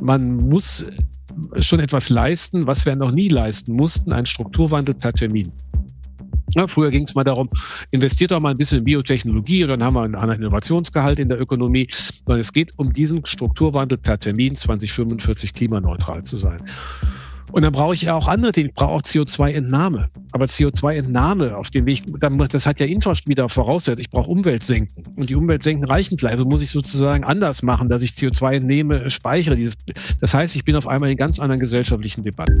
man muss schon etwas leisten, was wir noch nie leisten mussten, einen Strukturwandel per Termin. Ja, früher ging es mal darum, investiert doch mal ein bisschen in Biotechnologie und dann haben wir einen anderen Innovationsgehalt in der Ökonomie. Sondern es geht um diesen Strukturwandel per Termin 2045 klimaneutral zu sein. Und dann brauche ich ja auch andere Dinge. Ich brauche auch CO2-Entnahme. Aber CO2-Entnahme auf dem Weg, das hat ja Infrastruktur wieder voraussetzt. Ich brauche Umweltsenken. Und die Umweltsenken reichen vielleicht. Also muss ich sozusagen anders machen, dass ich CO2 entnehme, speichere. Das heißt, ich bin auf einmal in ganz anderen gesellschaftlichen Debatten.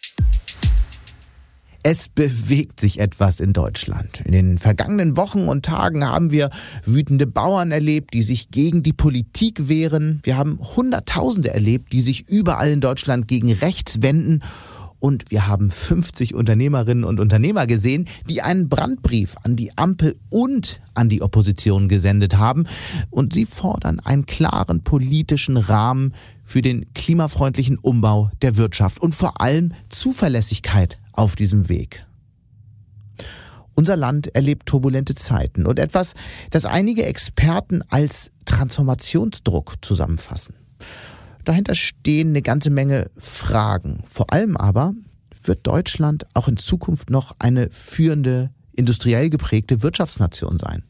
Es bewegt sich etwas in Deutschland. In den vergangenen Wochen und Tagen haben wir wütende Bauern erlebt, die sich gegen die Politik wehren. Wir haben Hunderttausende erlebt, die sich überall in Deutschland gegen rechts wenden. Und wir haben 50 Unternehmerinnen und Unternehmer gesehen, die einen Brandbrief an die Ampel und an die Opposition gesendet haben. Und sie fordern einen klaren politischen Rahmen für den klimafreundlichen Umbau der Wirtschaft und vor allem Zuverlässigkeit auf diesem Weg. Unser Land erlebt turbulente Zeiten und etwas, das einige Experten als Transformationsdruck zusammenfassen. Dahinter stehen eine ganze Menge Fragen. Vor allem aber wird Deutschland auch in Zukunft noch eine führende, industriell geprägte Wirtschaftsnation sein.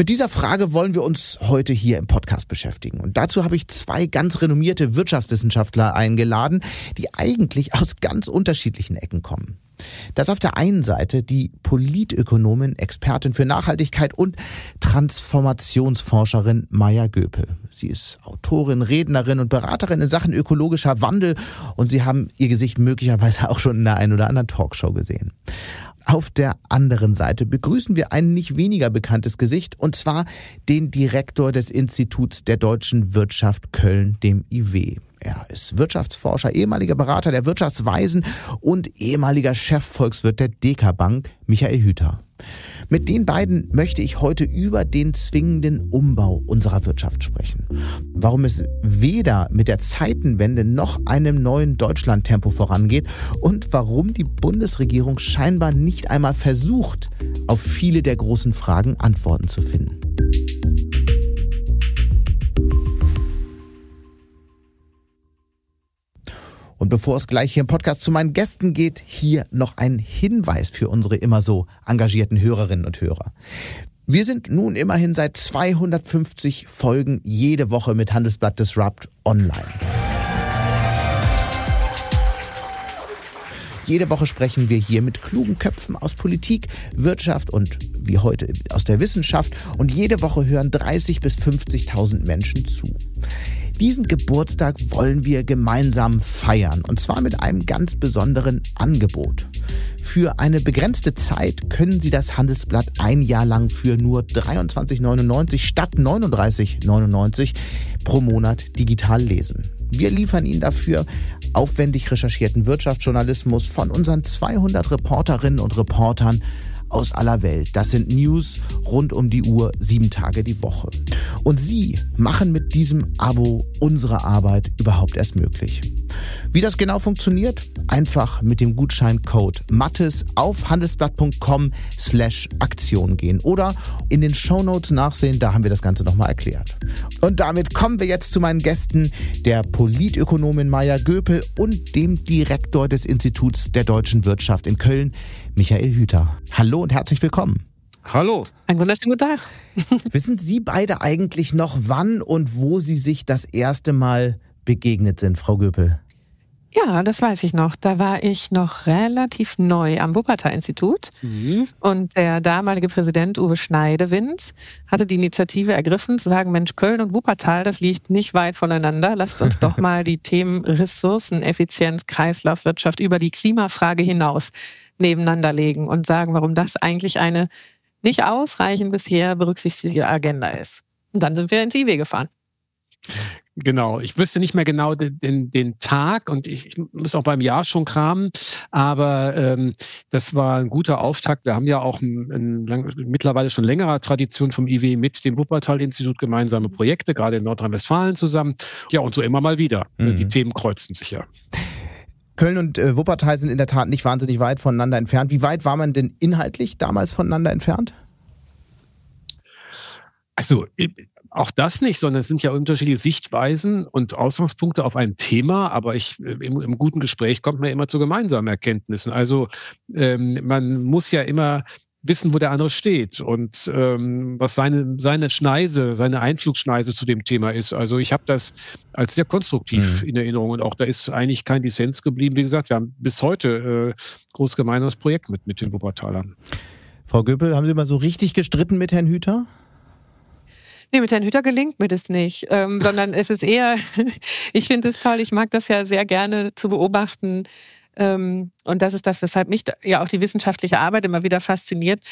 Mit dieser Frage wollen wir uns heute hier im Podcast beschäftigen. Und dazu habe ich zwei ganz renommierte Wirtschaftswissenschaftler eingeladen, die eigentlich aus ganz unterschiedlichen Ecken kommen. Das auf der einen Seite die Politökonomin, Expertin für Nachhaltigkeit und Transformationsforscherin Maya Göpel. Sie ist Autorin, Rednerin und Beraterin in Sachen ökologischer Wandel und Sie haben ihr Gesicht möglicherweise auch schon in der einen oder anderen Talkshow gesehen. Auf der anderen Seite begrüßen wir ein nicht weniger bekanntes Gesicht, und zwar den Direktor des Instituts der deutschen Wirtschaft Köln, dem IW. Er ist Wirtschaftsforscher, ehemaliger Berater der Wirtschaftsweisen und ehemaliger Chefvolkswirt der DK Bank, Michael Hüter. Mit den beiden möchte ich heute über den zwingenden Umbau unserer Wirtschaft sprechen. Warum es weder mit der Zeitenwende noch einem neuen Deutschlandtempo vorangeht und warum die Bundesregierung scheinbar nicht einmal versucht, auf viele der großen Fragen Antworten zu finden. Und bevor es gleich hier im Podcast zu meinen Gästen geht, hier noch ein Hinweis für unsere immer so engagierten Hörerinnen und Hörer. Wir sind nun immerhin seit 250 Folgen jede Woche mit Handelsblatt Disrupt online. Jede Woche sprechen wir hier mit klugen Köpfen aus Politik, Wirtschaft und wie heute aus der Wissenschaft und jede Woche hören 30 bis 50.000 Menschen zu. Diesen Geburtstag wollen wir gemeinsam feiern und zwar mit einem ganz besonderen Angebot. Für eine begrenzte Zeit können Sie das Handelsblatt ein Jahr lang für nur 23,99 statt 39,99 pro Monat digital lesen. Wir liefern Ihnen dafür aufwendig recherchierten Wirtschaftsjournalismus von unseren 200 Reporterinnen und Reportern aus aller Welt. Das sind News rund um die Uhr, sieben Tage die Woche. Und Sie machen mit diesem Abo unsere Arbeit überhaupt erst möglich. Wie das genau funktioniert? Einfach mit dem Gutscheincode Mattes auf handelsblatt.com slash Aktion gehen oder in den Shownotes nachsehen, da haben wir das Ganze nochmal erklärt. Und damit kommen wir jetzt zu meinen Gästen, der Politökonomin Maya Göpel und dem Direktor des Instituts der deutschen Wirtschaft in Köln, Michael Hüter. Hallo und herzlich willkommen. Hallo. Ein wunderschönen guten Tag. Wissen Sie beide eigentlich noch, wann und wo Sie sich das erste Mal begegnet sind, Frau Göpel? Ja, das weiß ich noch. Da war ich noch relativ neu am Wuppertal-Institut. Mhm. Und der damalige Präsident Uwe Schneidewind hatte die Initiative ergriffen, zu sagen, Mensch, Köln und Wuppertal, das liegt nicht weit voneinander. Lasst uns doch mal die Themen Ressourceneffizienz, Kreislaufwirtschaft über die Klimafrage hinaus nebeneinander legen und sagen, warum das eigentlich eine nicht ausreichend bisher berücksichtigte Agenda ist. Und dann sind wir ins IW gefahren. Genau, ich wüsste nicht mehr genau den, den, den Tag und ich, ich, muss auch beim Jahr schon kramen, aber ähm, das war ein guter Auftakt. Wir haben ja auch ein, ein lang, mittlerweile schon längerer Tradition vom IW mit dem Wuppertal-Institut gemeinsame Projekte, gerade in Nordrhein-Westfalen zusammen. Ja, und so immer mal wieder. Mhm. Die Themen kreuzen sich ja. Köln und äh, Wuppertal sind in der Tat nicht wahnsinnig weit voneinander entfernt. Wie weit war man denn inhaltlich damals voneinander entfernt? Also auch das nicht, sondern es sind ja unterschiedliche Sichtweisen und Ausgangspunkte auf ein Thema, aber ich im, im guten Gespräch kommt man immer zu gemeinsamen Erkenntnissen. Also ähm, man muss ja immer wissen, wo der andere steht und ähm, was seine, seine Schneise, seine Einflugsschneise zu dem Thema ist. Also ich habe das als sehr konstruktiv mhm. in Erinnerung und auch da ist eigentlich kein Dissens geblieben. Wie gesagt, wir haben bis heute äh, groß gemeinsames Projekt mit, mit den Wuppertalern. Frau Göpel, haben Sie mal so richtig gestritten mit Herrn Hüter? Nee, mit Herrn Hüter gelingt mir das nicht, ähm, sondern es ist eher, ich finde es toll, ich mag das ja sehr gerne zu beobachten. Ähm, und das ist das, weshalb mich ja auch die wissenschaftliche Arbeit immer wieder fasziniert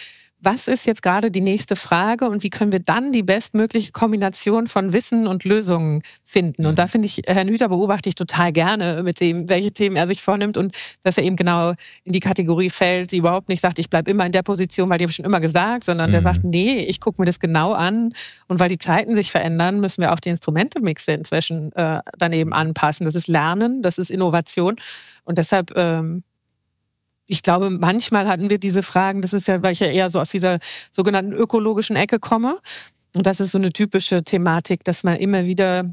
was ist jetzt gerade die nächste Frage und wie können wir dann die bestmögliche Kombination von Wissen und Lösungen finden? Und da mhm. finde ich, Herrn Hüter beobachte ich total gerne mit dem, welche Themen er sich vornimmt und dass er eben genau in die Kategorie fällt, die überhaupt nicht sagt, ich bleibe immer in der Position, weil die habe ich schon immer gesagt, sondern mhm. der sagt, nee, ich gucke mir das genau an und weil die Zeiten sich verändern, müssen wir auch die Instrumente-Mixe inzwischen äh, daneben anpassen. Das ist Lernen, das ist Innovation und deshalb ähm, ich glaube, manchmal hatten wir diese Fragen, das ist ja, weil ich ja eher so aus dieser sogenannten ökologischen Ecke komme. Und das ist so eine typische Thematik, dass man immer wieder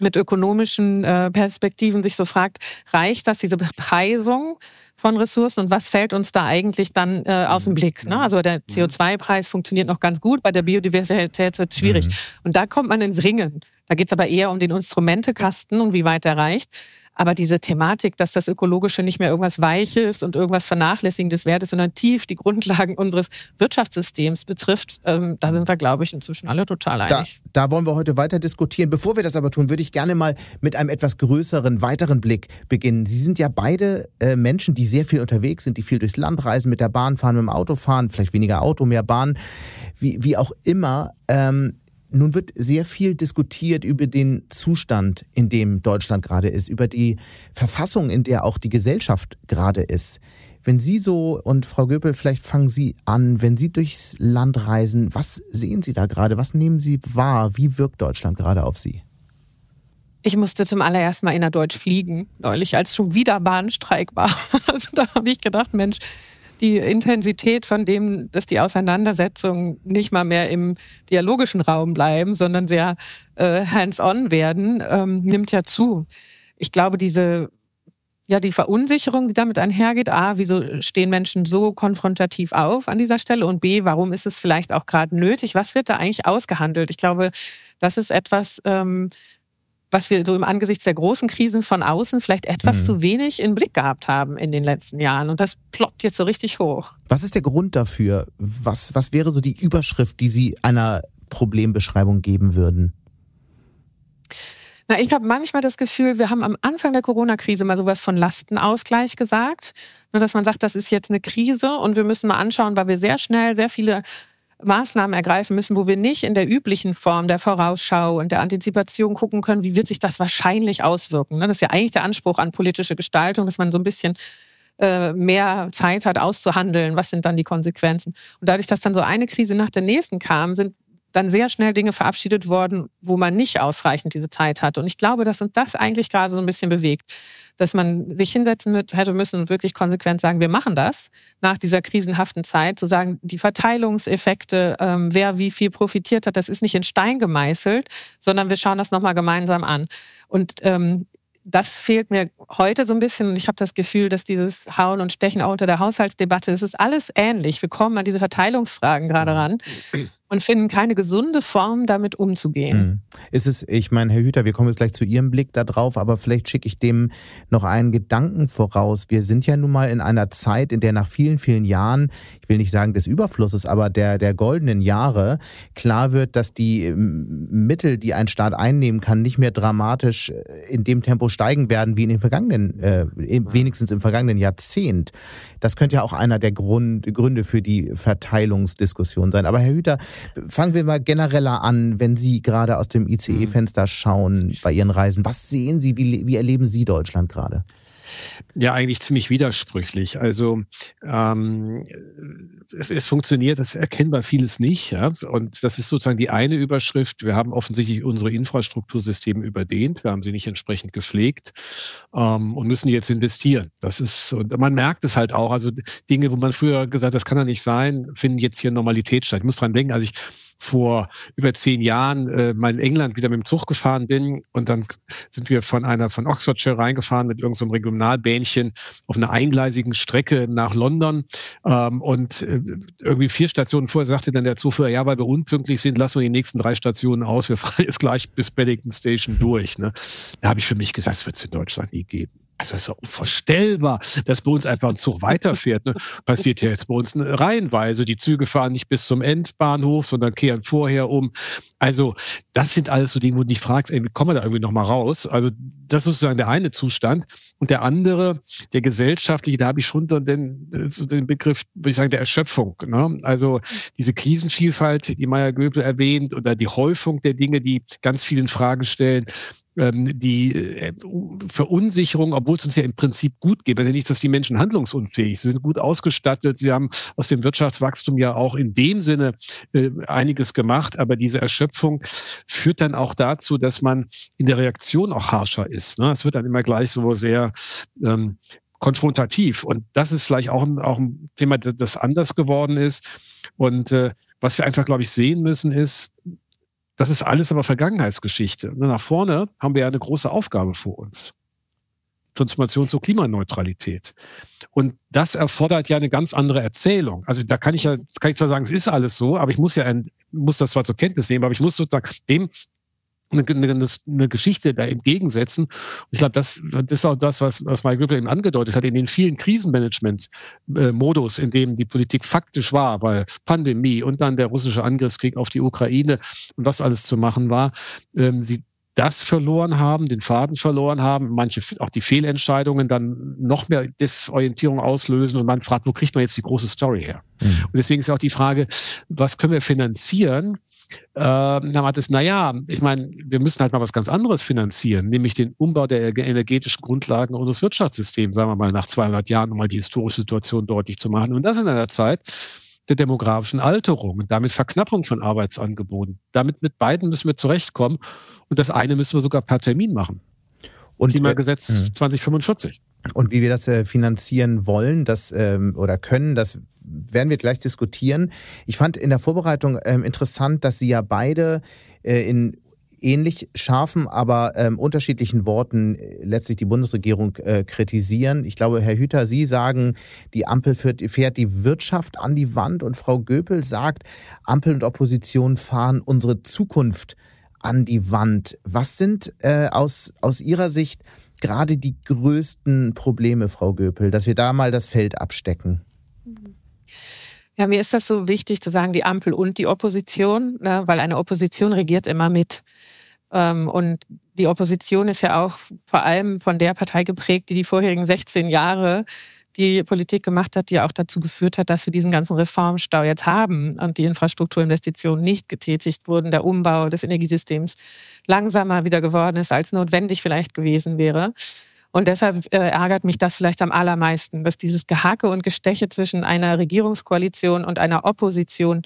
mit ökonomischen äh, Perspektiven sich so fragt, reicht das, diese Bepreisung von Ressourcen und was fällt uns da eigentlich dann äh, aus dem Blick? Ne? Also der mhm. CO2-Preis funktioniert noch ganz gut, bei der Biodiversität wird es schwierig. Mhm. Und da kommt man ins Ringen. Da geht es aber eher um den Instrumentekasten und wie weit er reicht. Aber diese Thematik, dass das Ökologische nicht mehr irgendwas Weiches und irgendwas Vernachlässigendes wert ist, sondern tief die Grundlagen unseres Wirtschaftssystems betrifft, ähm, da sind wir, glaube ich, inzwischen alle total einig. Da, da wollen wir heute weiter diskutieren. Bevor wir das aber tun, würde ich gerne mal mit einem etwas größeren, weiteren Blick beginnen. Sie sind ja beide äh, Menschen, die sehr viel unterwegs sind, die viel durchs Land reisen, mit der Bahn fahren, mit dem Auto fahren, vielleicht weniger Auto, mehr Bahn, wie, wie auch immer. Ähm, nun wird sehr viel diskutiert über den Zustand, in dem Deutschland gerade ist, über die Verfassung, in der auch die Gesellschaft gerade ist. Wenn Sie so, und Frau Göpel, vielleicht fangen Sie an, wenn Sie durchs Land reisen, was sehen Sie da gerade? Was nehmen Sie wahr? Wie wirkt Deutschland gerade auf Sie? Ich musste zum allerersten Mal innerdeutsch fliegen, neulich, als schon wieder Bahnstreik war. Also da habe ich gedacht, Mensch, die Intensität von dem, dass die Auseinandersetzungen nicht mal mehr im dialogischen Raum bleiben, sondern sehr äh, hands-on werden, ähm, nimmt ja zu. Ich glaube, diese ja, die Verunsicherung, die damit einhergeht. A, wieso stehen Menschen so konfrontativ auf an dieser Stelle? Und B, warum ist es vielleicht auch gerade nötig? Was wird da eigentlich ausgehandelt? Ich glaube, das ist etwas, ähm, was wir so im Angesicht der großen Krisen von außen vielleicht etwas mhm. zu wenig im Blick gehabt haben in den letzten Jahren. Und das ploppt jetzt so richtig hoch. Was ist der Grund dafür? Was, was wäre so die Überschrift, die Sie einer Problembeschreibung geben würden? Na, ich habe manchmal das Gefühl, wir haben am Anfang der Corona-Krise mal sowas von Lastenausgleich gesagt. Nur, dass man sagt, das ist jetzt eine Krise und wir müssen mal anschauen, weil wir sehr schnell sehr viele Maßnahmen ergreifen müssen, wo wir nicht in der üblichen Form der Vorausschau und der Antizipation gucken können, wie wird sich das wahrscheinlich auswirken. Ne? Das ist ja eigentlich der Anspruch an politische Gestaltung, dass man so ein bisschen äh, mehr Zeit hat auszuhandeln, was sind dann die Konsequenzen. Und dadurch, dass dann so eine Krise nach der nächsten kam, sind dann sehr schnell Dinge verabschiedet worden, wo man nicht ausreichend diese Zeit hat. Und ich glaube, dass uns das eigentlich gerade so ein bisschen bewegt, dass man sich hinsetzen hätte müssen und wirklich konsequent sagen, wir machen das nach dieser krisenhaften Zeit, zu sagen, die Verteilungseffekte, ähm, wer wie viel profitiert hat, das ist nicht in Stein gemeißelt, sondern wir schauen das nochmal gemeinsam an. Und ähm, das fehlt mir heute so ein bisschen und ich habe das Gefühl, dass dieses Hauen und Stechen auch unter der Haushaltsdebatte, das ist alles ähnlich. Wir kommen an diese Verteilungsfragen gerade ran und finden keine gesunde Form, damit umzugehen. Mhm. Ist es, ich meine, Herr Hüter, wir kommen jetzt gleich zu Ihrem Blick da drauf, aber vielleicht schicke ich dem noch einen Gedanken voraus. Wir sind ja nun mal in einer Zeit, in der nach vielen, vielen Jahren, ich will nicht sagen des Überflusses, aber der, der goldenen Jahre klar wird, dass die ähm, Mittel, die ein Staat einnehmen kann, nicht mehr dramatisch äh, in dem Tempo steigen werden wie in den vergangenen, äh, wenigstens im vergangenen Jahrzehnt. Das könnte ja auch einer der Grund, Gründe für die Verteilungsdiskussion sein. Aber Herr Hüter, Fangen wir mal genereller an, wenn Sie gerade aus dem ICE-Fenster schauen bei Ihren Reisen. Was sehen Sie, wie, wie erleben Sie Deutschland gerade? Ja, eigentlich ziemlich widersprüchlich. Also ähm, es, es funktioniert, das erkennbar vieles nicht. Ja? Und das ist sozusagen die eine Überschrift. Wir haben offensichtlich unsere Infrastruktursysteme überdehnt. Wir haben sie nicht entsprechend gepflegt ähm, und müssen jetzt investieren. Das ist, und man merkt es halt auch. Also Dinge, wo man früher gesagt, das kann ja nicht sein, finden jetzt hier Normalität statt. Ich muss dran denken, als ich vor über zehn Jahren äh, mal in England wieder mit dem Zug gefahren bin und dann sind wir von einer von Oxfordshire reingefahren mit irgendeinem so Regionalbähnchen auf einer eingleisigen Strecke nach London ähm, und äh, irgendwie vier Stationen vorher sagte dann der Zugführer, ja, weil wir unpünktlich sind, lassen wir die nächsten drei Stationen aus, wir fahren jetzt gleich bis Paddington Station durch. Ne? Da habe ich für mich gedacht, das wird es in Deutschland nie geben. Also es ist ja unvorstellbar, dass bei uns einfach ein Zug weiterfährt. Ne? Passiert ja jetzt bei uns reihenweise. Die Züge fahren nicht bis zum Endbahnhof, sondern kehren vorher um. Also das sind alles so Dinge, wo du dich fragst, ey, wie kommen wir da irgendwie nochmal raus? Also das ist sozusagen der eine Zustand. Und der andere, der gesellschaftliche, da habe ich schon den, den Begriff, würde ich sagen, der Erschöpfung. Ne? Also diese Krisenvielfalt, die Meier Göbel erwähnt, oder die Häufung der Dinge, die ganz vielen Fragen stellen die äh, Verunsicherung, obwohl es uns ja im Prinzip gut geht. Also nicht, dass die Menschen handlungsunfähig sind, sind gut ausgestattet. Sie haben aus dem Wirtschaftswachstum ja auch in dem Sinne äh, einiges gemacht, aber diese Erschöpfung führt dann auch dazu, dass man in der Reaktion auch harscher ist. Ne? Es wird dann immer gleich so sehr ähm, konfrontativ. Und das ist vielleicht auch ein, auch ein Thema, das anders geworden ist. Und äh, was wir einfach, glaube ich, sehen müssen, ist, das ist alles aber Vergangenheitsgeschichte. Nach vorne haben wir ja eine große Aufgabe vor uns. Transformation zur Klimaneutralität. Und das erfordert ja eine ganz andere Erzählung. Also da kann ich ja, kann ich zwar sagen, es ist alles so, aber ich muss ja, ein, muss das zwar zur Kenntnis nehmen, aber ich muss sozusagen dem eine, eine, eine Geschichte da entgegensetzen. Und ich glaube, das, das ist auch das, was, was Mike Ripple eben angedeutet hat, in den vielen Krisenmanagement-Modus, in dem die Politik faktisch war, weil Pandemie und dann der russische Angriffskrieg auf die Ukraine und was alles zu machen war, ähm, sie das verloren haben, den Faden verloren haben, manche auch die Fehlentscheidungen dann noch mehr Desorientierung auslösen und man fragt, wo kriegt man jetzt die große Story her? Mhm. Und deswegen ist auch die Frage, was können wir finanzieren? Äh, dann hat es, naja, ich meine, wir müssen halt mal was ganz anderes finanzieren, nämlich den Umbau der energetischen Grundlagen unseres Wirtschaftssystems, sagen wir mal nach 200 Jahren, um mal die historische Situation deutlich zu machen. Und das in einer Zeit der demografischen Alterung und damit Verknappung von Arbeitsangeboten. Damit mit beiden müssen wir zurechtkommen. Und das eine müssen wir sogar per Termin machen. Und Klimagesetz äh, 2045. Und wie wir das äh, finanzieren wollen, das ähm, oder können, das werden wir gleich diskutieren. Ich fand in der Vorbereitung ähm, interessant, dass Sie ja beide äh, in ähnlich scharfen, aber ähm, unterschiedlichen Worten äh, letztlich die Bundesregierung äh, kritisieren. Ich glaube, Herr Hüter, Sie sagen, die Ampel fährt, die Wirtschaft an die Wand und Frau Göpel sagt, Ampel und Opposition fahren unsere Zukunft an die Wand. Was sind äh, aus, aus Ihrer Sicht gerade die größten Probleme, Frau Göpel, dass wir da mal das Feld abstecken? Ja, mir ist das so wichtig zu sagen, die Ampel und die Opposition, ne, weil eine Opposition regiert immer mit. Ähm, und die Opposition ist ja auch vor allem von der Partei geprägt, die die vorherigen 16 Jahre die Politik gemacht hat, die auch dazu geführt hat, dass wir diesen ganzen Reformstau jetzt haben und die Infrastrukturinvestitionen nicht getätigt wurden, der Umbau des Energiesystems langsamer wieder geworden ist, als notwendig vielleicht gewesen wäre. Und deshalb äh, ärgert mich das vielleicht am allermeisten, dass dieses Gehacke und Gesteche zwischen einer Regierungskoalition und einer Opposition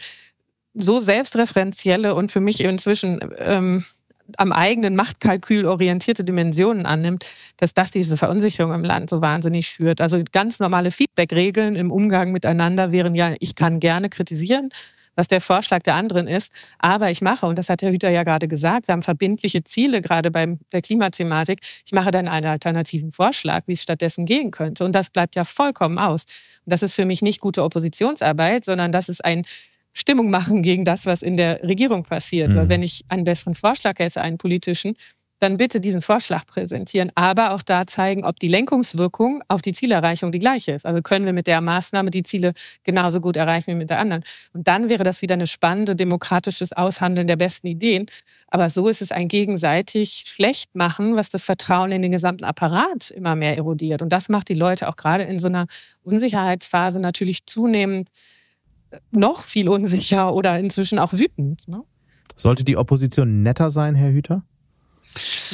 so selbstreferenzielle und für mich inzwischen ähm, am eigenen Machtkalkül orientierte Dimensionen annimmt, dass das diese Verunsicherung im Land so wahnsinnig schürt. Also ganz normale Feedback-Regeln im Umgang miteinander wären ja, ich kann gerne kritisieren, was der Vorschlag der anderen ist, aber ich mache, und das hat Herr Hüter ja gerade gesagt, wir haben verbindliche Ziele, gerade bei der Klimathematik, ich mache dann einen alternativen Vorschlag, wie es stattdessen gehen könnte. Und das bleibt ja vollkommen aus. Und das ist für mich nicht gute Oppositionsarbeit, sondern das ist ein Stimmung machen gegen das, was in der Regierung passiert. Mhm. Weil wenn ich einen besseren Vorschlag hätte, einen politischen, dann bitte diesen Vorschlag präsentieren, aber auch da zeigen, ob die Lenkungswirkung auf die Zielerreichung die gleiche ist. Also können wir mit der Maßnahme die Ziele genauso gut erreichen wie mit der anderen. Und dann wäre das wieder ein spannende demokratisches Aushandeln der besten Ideen. Aber so ist es ein gegenseitig Schlechtmachen, was das Vertrauen in den gesamten Apparat immer mehr erodiert. Und das macht die Leute auch gerade in so einer Unsicherheitsphase natürlich zunehmend noch viel unsicher oder inzwischen auch wütend. Ne? Sollte die Opposition netter sein, Herr Hüter?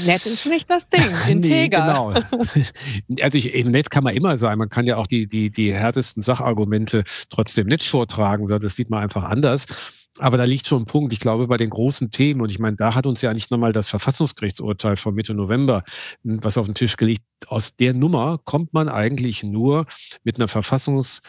Nett ist nicht das Ding, integer. nee, genau. Also ich, nett kann man immer sein. Man kann ja auch die, die, die härtesten Sachargumente trotzdem nicht vortragen. Das sieht man einfach anders. Aber da liegt schon ein Punkt. Ich glaube, bei den großen Themen, und ich meine, da hat uns ja nicht nochmal das Verfassungsgerichtsurteil von Mitte November, was auf den Tisch gelegt, aus der Nummer kommt man eigentlich nur mit einer Verfassungs-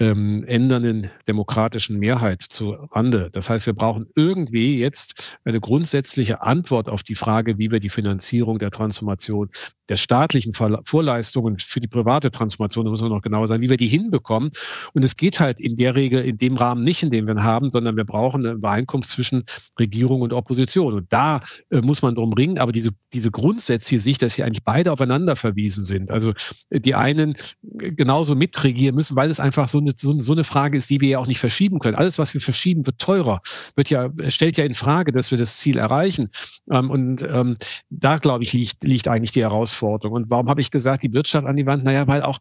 ähm, ändernden demokratischen Mehrheit zu Rande. Das heißt, wir brauchen irgendwie jetzt eine grundsätzliche Antwort auf die Frage, wie wir die Finanzierung der Transformation der staatlichen Vorleistungen für die private Transformation, da muss man noch genauer sein, wie wir die hinbekommen. Und es geht halt in der Regel in dem Rahmen nicht, in dem wir ihn haben, sondern wir brauchen eine Übereinkunft zwischen Regierung und Opposition. Und da äh, muss man drum ringen. Aber diese, diese grundsätzliche Sicht, dass hier eigentlich beide aufeinander verwiesen sind. Also äh, die einen äh, genauso mitregieren müssen, weil es einfach so eine, so, so eine Frage ist, die wir ja auch nicht verschieben können. Alles, was wir verschieben, wird teurer, wird ja, stellt ja in Frage, dass wir das Ziel erreichen. Ähm, und ähm, da, glaube ich, liegt, liegt eigentlich die Herausforderung Herausforderung. Und warum habe ich gesagt, die Wirtschaft an die Wand? Naja, weil auch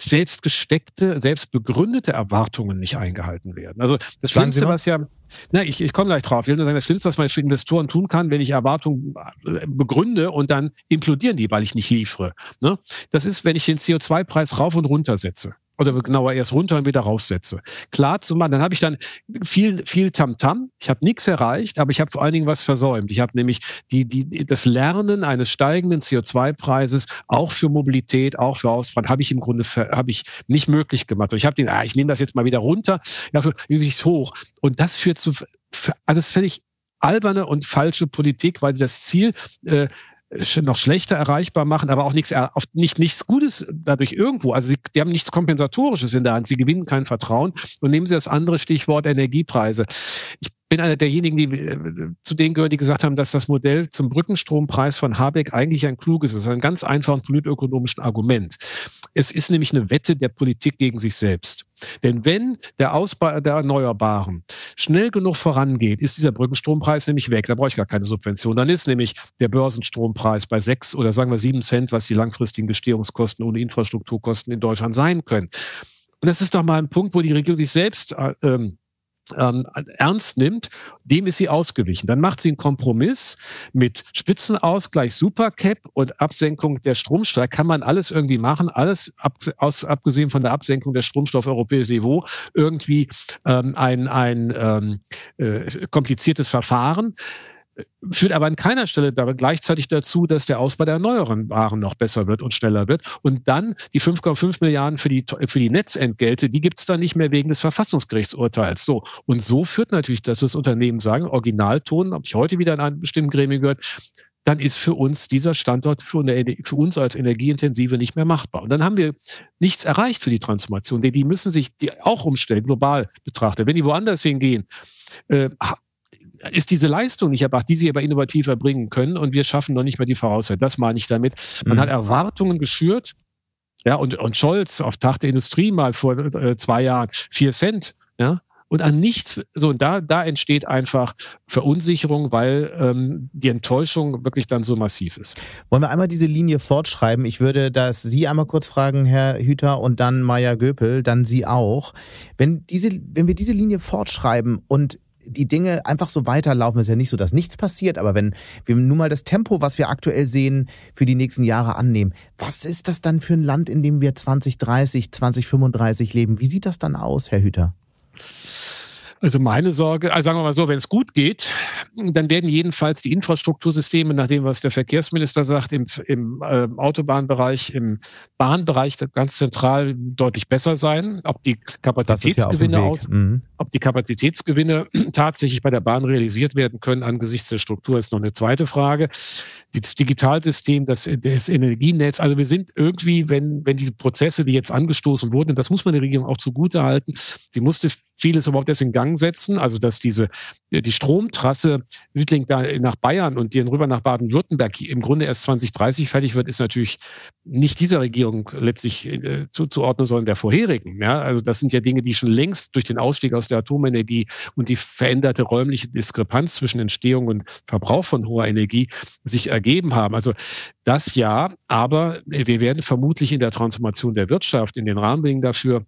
selbst gesteckte, selbst begründete Erwartungen nicht eingehalten werden. Also das Sagen Schlimmste, was ja, na, ich, ich komme gleich drauf. Ich will nur sagen, das Schlimmste, was man für Investoren tun kann, wenn ich Erwartungen äh, begründe und dann implodieren die, weil ich nicht liefere. Ne? Das ist, wenn ich den CO2-Preis rauf und runter setze oder genauer erst runter und wieder raussetze. Klar zu machen, dann habe ich dann viel viel Tamtam. -Tam. Ich habe nichts erreicht, aber ich habe vor allen Dingen was versäumt. Ich habe nämlich die die das Lernen eines steigenden CO2-Preises auch für Mobilität, auch für Ausbrand habe ich im Grunde habe ich nicht möglich gemacht. Und ich habe den, ah, ich nehme das jetzt mal wieder runter, ja, für ich hoch und das führt zu also das ist völlig alberne und falsche Politik, weil das Ziel äh, noch schlechter erreichbar machen, aber auch nichts, nicht, nichts Gutes dadurch irgendwo. Also sie, die haben nichts Kompensatorisches in der Hand. Sie gewinnen kein Vertrauen. Und nehmen Sie das andere Stichwort Energiepreise. Ich bin einer derjenigen, die äh, zu denen gehören, die gesagt haben, dass das Modell zum Brückenstrompreis von Habeck eigentlich ein kluges ist, ein ganz einfaches politökonomischen Argument. Es ist nämlich eine Wette der Politik gegen sich selbst. Denn wenn der Ausbau der Erneuerbaren schnell genug vorangeht, ist dieser Brückenstrompreis nämlich weg. Da brauche ich gar keine Subvention. Dann ist nämlich der Börsenstrompreis bei sechs oder sagen wir sieben Cent, was die langfristigen Gestehungskosten ohne Infrastrukturkosten in Deutschland sein können. Und das ist doch mal ein Punkt, wo die Regierung sich selbst äh, ähm, ähm, ernst nimmt, dem ist sie ausgewichen. Dann macht sie einen Kompromiss mit Spitzenausgleich, Supercap und Absenkung der Stromsteuer. Kann man alles irgendwie machen, alles ab, aus, abgesehen von der Absenkung der Stromstoff europäisches Niveau, irgendwie ähm, ein, ein ähm, äh, kompliziertes Verfahren führt aber an keiner Stelle dabei gleichzeitig dazu, dass der Ausbau der erneuerbaren Waren noch besser wird und schneller wird. Und dann die 5,5 Milliarden für die, für die Netzentgelte, die gibt es dann nicht mehr wegen des Verfassungsgerichtsurteils. So. Und so führt natürlich, dass das Unternehmen sagen, Originalton, habe ich heute wieder in einem bestimmten Gremium gehört, dann ist für uns dieser Standort für, eine, für, uns als Energieintensive nicht mehr machbar. Und dann haben wir nichts erreicht für die Transformation, denn die müssen sich die auch umstellen, global betrachtet. Wenn die woanders hingehen, äh, ist diese Leistung nicht erbracht, die sie aber innovativer bringen können und wir schaffen noch nicht mehr die Voraussetzungen. Das meine ich damit. Man mhm. hat Erwartungen geschürt. Ja, und, und Scholz auf Tag der Industrie mal vor äh, zwei Jahren vier Cent. Ja, und an nichts, so und da, da entsteht einfach Verunsicherung, weil ähm, die Enttäuschung wirklich dann so massiv ist. Wollen wir einmal diese Linie fortschreiben? Ich würde das Sie einmal kurz fragen, Herr Hüter, und dann Maya Göpel, dann Sie auch. Wenn diese, wenn wir diese Linie fortschreiben und die Dinge einfach so weiterlaufen. Es ist ja nicht so, dass nichts passiert, aber wenn wir nun mal das Tempo, was wir aktuell sehen, für die nächsten Jahre annehmen, was ist das dann für ein Land, in dem wir 2030, 2035 leben? Wie sieht das dann aus, Herr Hüter? Also meine Sorge, also sagen wir mal so, wenn es gut geht, dann werden jedenfalls die Infrastruktursysteme, nach dem, was der Verkehrsminister sagt, im, im äh, Autobahnbereich, im Bahnbereich ganz zentral deutlich besser sein. Ob die Kapazitätsgewinne ja aus, mhm. ob die Kapazitätsgewinne tatsächlich bei der Bahn realisiert werden können angesichts der Struktur, ist noch eine zweite Frage. Das Digitalsystem, das, das Energienetz, also wir sind irgendwie, wenn, wenn diese Prozesse, die jetzt angestoßen wurden, und das muss man der Regierung auch zugute halten, sie musste vieles überhaupt erst in Gang setzen. Also dass diese die Stromtrasse Südling nach Bayern und die rüber nach Baden-Württemberg im Grunde erst 2030 fertig wird, ist natürlich nicht dieser Regierung letztlich äh, zuzuordnen, sondern der vorherigen. Ja, also das sind ja Dinge, die schon längst durch den Ausstieg aus der Atomenergie und die veränderte räumliche Diskrepanz zwischen Entstehung und Verbrauch von hoher Energie sich ergeben haben. Also das ja, aber wir werden vermutlich in der Transformation der Wirtschaft, in den Rahmenbedingungen dafür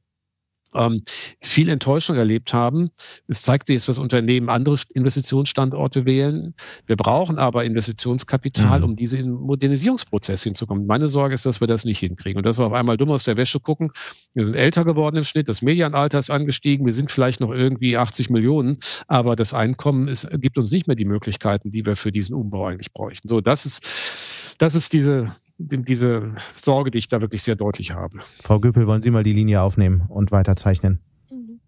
ähm, viel Enttäuschung erlebt haben. Es zeigt sich, dass Unternehmen andere Investitionsstandorte wählen. Wir brauchen aber Investitionskapital, mhm. um diese Modernisierungsprozess hinzukommen. Meine Sorge ist, dass wir das nicht hinkriegen und dass wir auf einmal dumm aus der Wäsche gucken. Wir sind älter geworden im Schnitt, das Medianalter ist angestiegen, wir sind vielleicht noch irgendwie 80 Millionen, aber das Einkommen ist, gibt uns nicht mehr die Möglichkeiten, die wir für diesen Umbau eigentlich bräuchten. So, das ist, das ist diese, diese Sorge, die ich da wirklich sehr deutlich habe. Frau Göpel, wollen Sie mal die Linie aufnehmen und weiterzeichnen? Mhm.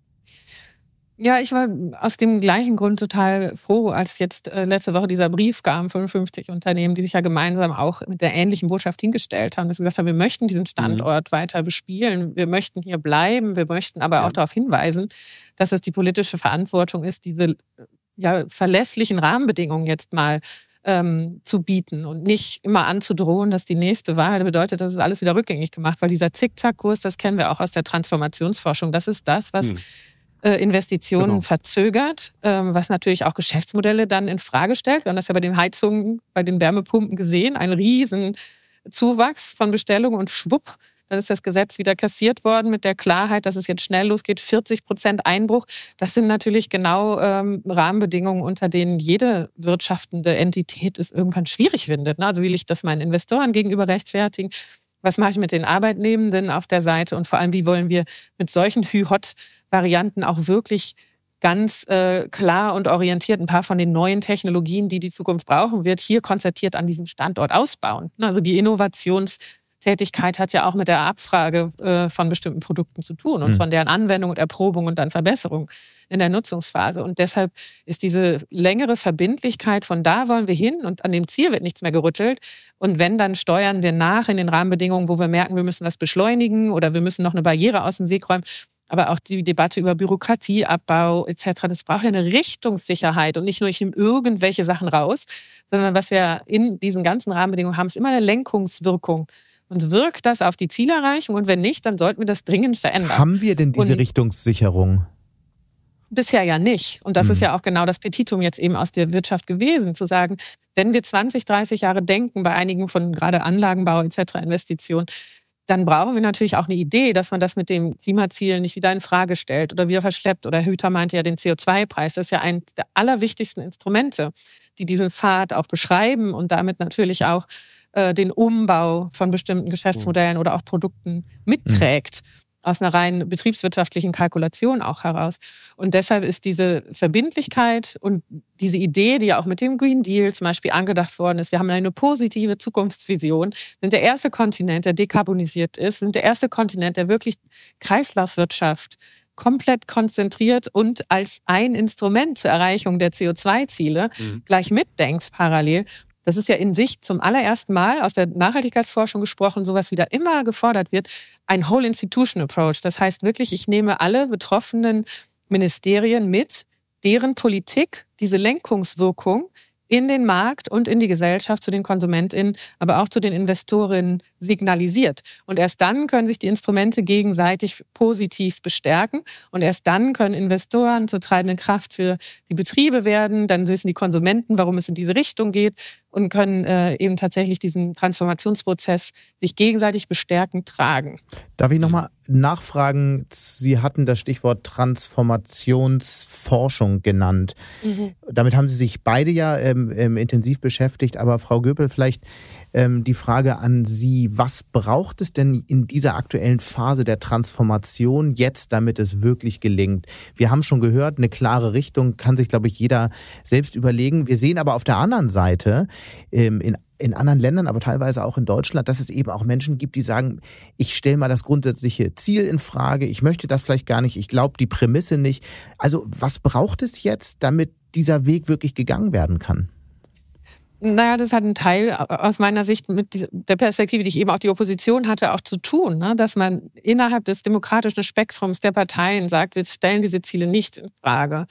Ja, ich war aus dem gleichen Grund total froh, als jetzt äh, letzte Woche dieser Brief kam von 50 Unternehmen, die sich ja gemeinsam auch mit der ähnlichen Botschaft hingestellt haben, dass sie gesagt haben, wir möchten diesen Standort mhm. weiter bespielen, wir möchten hier bleiben, wir möchten aber ja. auch darauf hinweisen, dass es die politische Verantwortung ist, diese ja, verlässlichen Rahmenbedingungen jetzt mal ähm, zu bieten und nicht immer anzudrohen, dass die nächste Wahl bedeutet, dass es alles wieder rückgängig gemacht, weil dieser Zickzackkurs, das kennen wir auch aus der Transformationsforschung, das ist das, was hm. äh, Investitionen genau. verzögert, ähm, was natürlich auch Geschäftsmodelle dann in Frage stellt. Wir haben das ja bei den Heizungen, bei den Wärmepumpen gesehen, ein riesen Zuwachs von Bestellungen und schwupp dann ist das Gesetz wieder kassiert worden mit der Klarheit, dass es jetzt schnell losgeht. 40 Prozent Einbruch. Das sind natürlich genau ähm, Rahmenbedingungen, unter denen jede wirtschaftende Entität es irgendwann schwierig findet. Ne? Also will ich das meinen Investoren gegenüber rechtfertigen? Was mache ich mit den Arbeitnehmenden auf der Seite? Und vor allem, wie wollen wir mit solchen Hü-Hot-Varianten auch wirklich ganz äh, klar und orientiert ein paar von den neuen Technologien, die die Zukunft brauchen wird, hier konzertiert an diesem Standort ausbauen. Also die Innovations- Tätigkeit hat ja auch mit der Abfrage äh, von bestimmten Produkten zu tun und mhm. von deren Anwendung und Erprobung und dann Verbesserung in der Nutzungsphase. Und deshalb ist diese längere Verbindlichkeit von da wollen wir hin und an dem Ziel wird nichts mehr gerüttelt. Und wenn, dann steuern wir nach in den Rahmenbedingungen, wo wir merken, wir müssen das beschleunigen oder wir müssen noch eine Barriere aus dem Weg räumen. Aber auch die Debatte über Bürokratieabbau etc., das braucht ja eine Richtungssicherheit und nicht nur ich nehme irgendwelche Sachen raus, sondern was wir in diesen ganzen Rahmenbedingungen haben, ist immer eine Lenkungswirkung. Und wirkt das auf die Zielerreichung? Und wenn nicht, dann sollten wir das dringend verändern. Haben wir denn diese und Richtungssicherung? Bisher ja nicht. Und das mhm. ist ja auch genau das Petitum jetzt eben aus der Wirtschaft gewesen, zu sagen, wenn wir 20, 30 Jahre denken, bei einigen von gerade Anlagenbau etc. Investitionen, dann brauchen wir natürlich auch eine Idee, dass man das mit dem Klimaziel nicht wieder in Frage stellt oder wieder verschleppt. Oder Hüter meinte ja den CO2-Preis. Das ist ja eines der allerwichtigsten Instrumente, die diesen Pfad auch beschreiben und damit natürlich auch äh, den Umbau von bestimmten Geschäftsmodellen oder auch Produkten mitträgt. Mhm. Aus einer rein betriebswirtschaftlichen Kalkulation auch heraus. Und deshalb ist diese Verbindlichkeit und diese Idee, die ja auch mit dem Green Deal zum Beispiel angedacht worden ist, wir haben eine positive Zukunftsvision, sind der erste Kontinent, der dekarbonisiert ist, sind der erste Kontinent, der wirklich Kreislaufwirtschaft komplett konzentriert und als ein Instrument zur Erreichung der CO2-Ziele mhm. gleich mitdenkst parallel. Das ist ja in sich zum allerersten Mal aus der Nachhaltigkeitsforschung gesprochen, sowas wie da immer gefordert wird, ein Whole Institution Approach. Das heißt wirklich, ich nehme alle betroffenen Ministerien mit, deren Politik diese Lenkungswirkung in den Markt und in die Gesellschaft, zu den KonsumentInnen, aber auch zu den Investorinnen signalisiert. Und erst dann können sich die Instrumente gegenseitig positiv bestärken. Und erst dann können Investoren zur treibenden Kraft für die Betriebe werden. Dann wissen die Konsumenten, warum es in diese Richtung geht und können äh, eben tatsächlich diesen Transformationsprozess sich gegenseitig bestärken, tragen. Darf ich nochmal nachfragen? Sie hatten das Stichwort Transformationsforschung genannt. Mhm. Damit haben Sie sich beide ja ähm, ähm, intensiv beschäftigt. Aber Frau Göpel, vielleicht ähm, die Frage an Sie. Was braucht es denn in dieser aktuellen Phase der Transformation jetzt, damit es wirklich gelingt? Wir haben schon gehört, eine klare Richtung kann sich, glaube ich, jeder selbst überlegen. Wir sehen aber auf der anderen Seite, ähm, in in anderen Ländern, aber teilweise auch in Deutschland, dass es eben auch Menschen gibt, die sagen, ich stelle mal das grundsätzliche Ziel in Frage, ich möchte das vielleicht gar nicht, ich glaube die Prämisse nicht. Also was braucht es jetzt, damit dieser Weg wirklich gegangen werden kann? Naja, das hat einen Teil aus meiner Sicht mit der Perspektive, die ich eben auch die Opposition hatte, auch zu tun, ne? dass man innerhalb des demokratischen Spektrums der Parteien sagt, wir stellen diese Ziele nicht in Frage.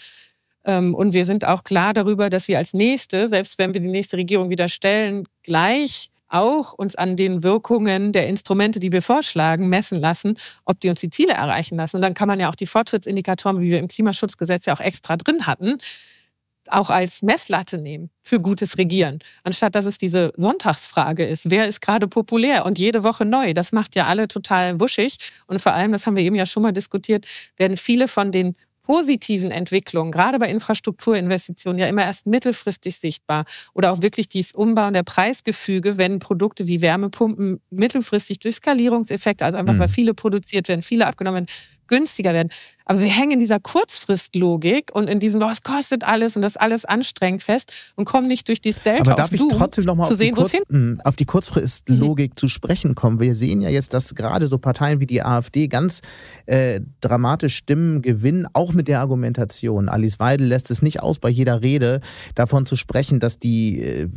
Ähm, und wir sind auch klar darüber, dass wir als nächste, selbst wenn wir die nächste Regierung wieder stellen, gleich auch uns an den Wirkungen der Instrumente, die wir vorschlagen, messen lassen, ob die uns die Ziele erreichen lassen. Und dann kann man ja auch die Fortschrittsindikatoren, wie wir im Klimaschutzgesetz ja auch extra drin hatten, auch als Messlatte nehmen für gutes Regieren, anstatt dass es diese Sonntagsfrage ist. Wer ist gerade populär und jede Woche neu? Das macht ja alle total wuschig. Und vor allem, das haben wir eben ja schon mal diskutiert, werden viele von den positiven Entwicklungen, gerade bei Infrastrukturinvestitionen, ja immer erst mittelfristig sichtbar. Oder auch wirklich dieses Umbauen der Preisgefüge, wenn Produkte wie Wärmepumpen mittelfristig durch Skalierungseffekte, also einfach mhm. weil viele produziert werden, viele abgenommen werden, günstiger werden. Aber wir hängen in dieser Kurzfristlogik und in diesem, es kostet alles und das alles anstrengend fest und kommen nicht durch dieses Delta Aber darf ich trotzdem nochmal auf, sehen, Kurz, hm, auf, die Kurzfristlogik mhm. zu sprechen kommen? Wir sehen ja jetzt, dass gerade so Parteien wie die AfD ganz äh, dramatisch Stimmen gewinnen, auch mit der Argumentation. Alice Weidel lässt es nicht aus, bei jeder Rede davon zu sprechen, dass die äh,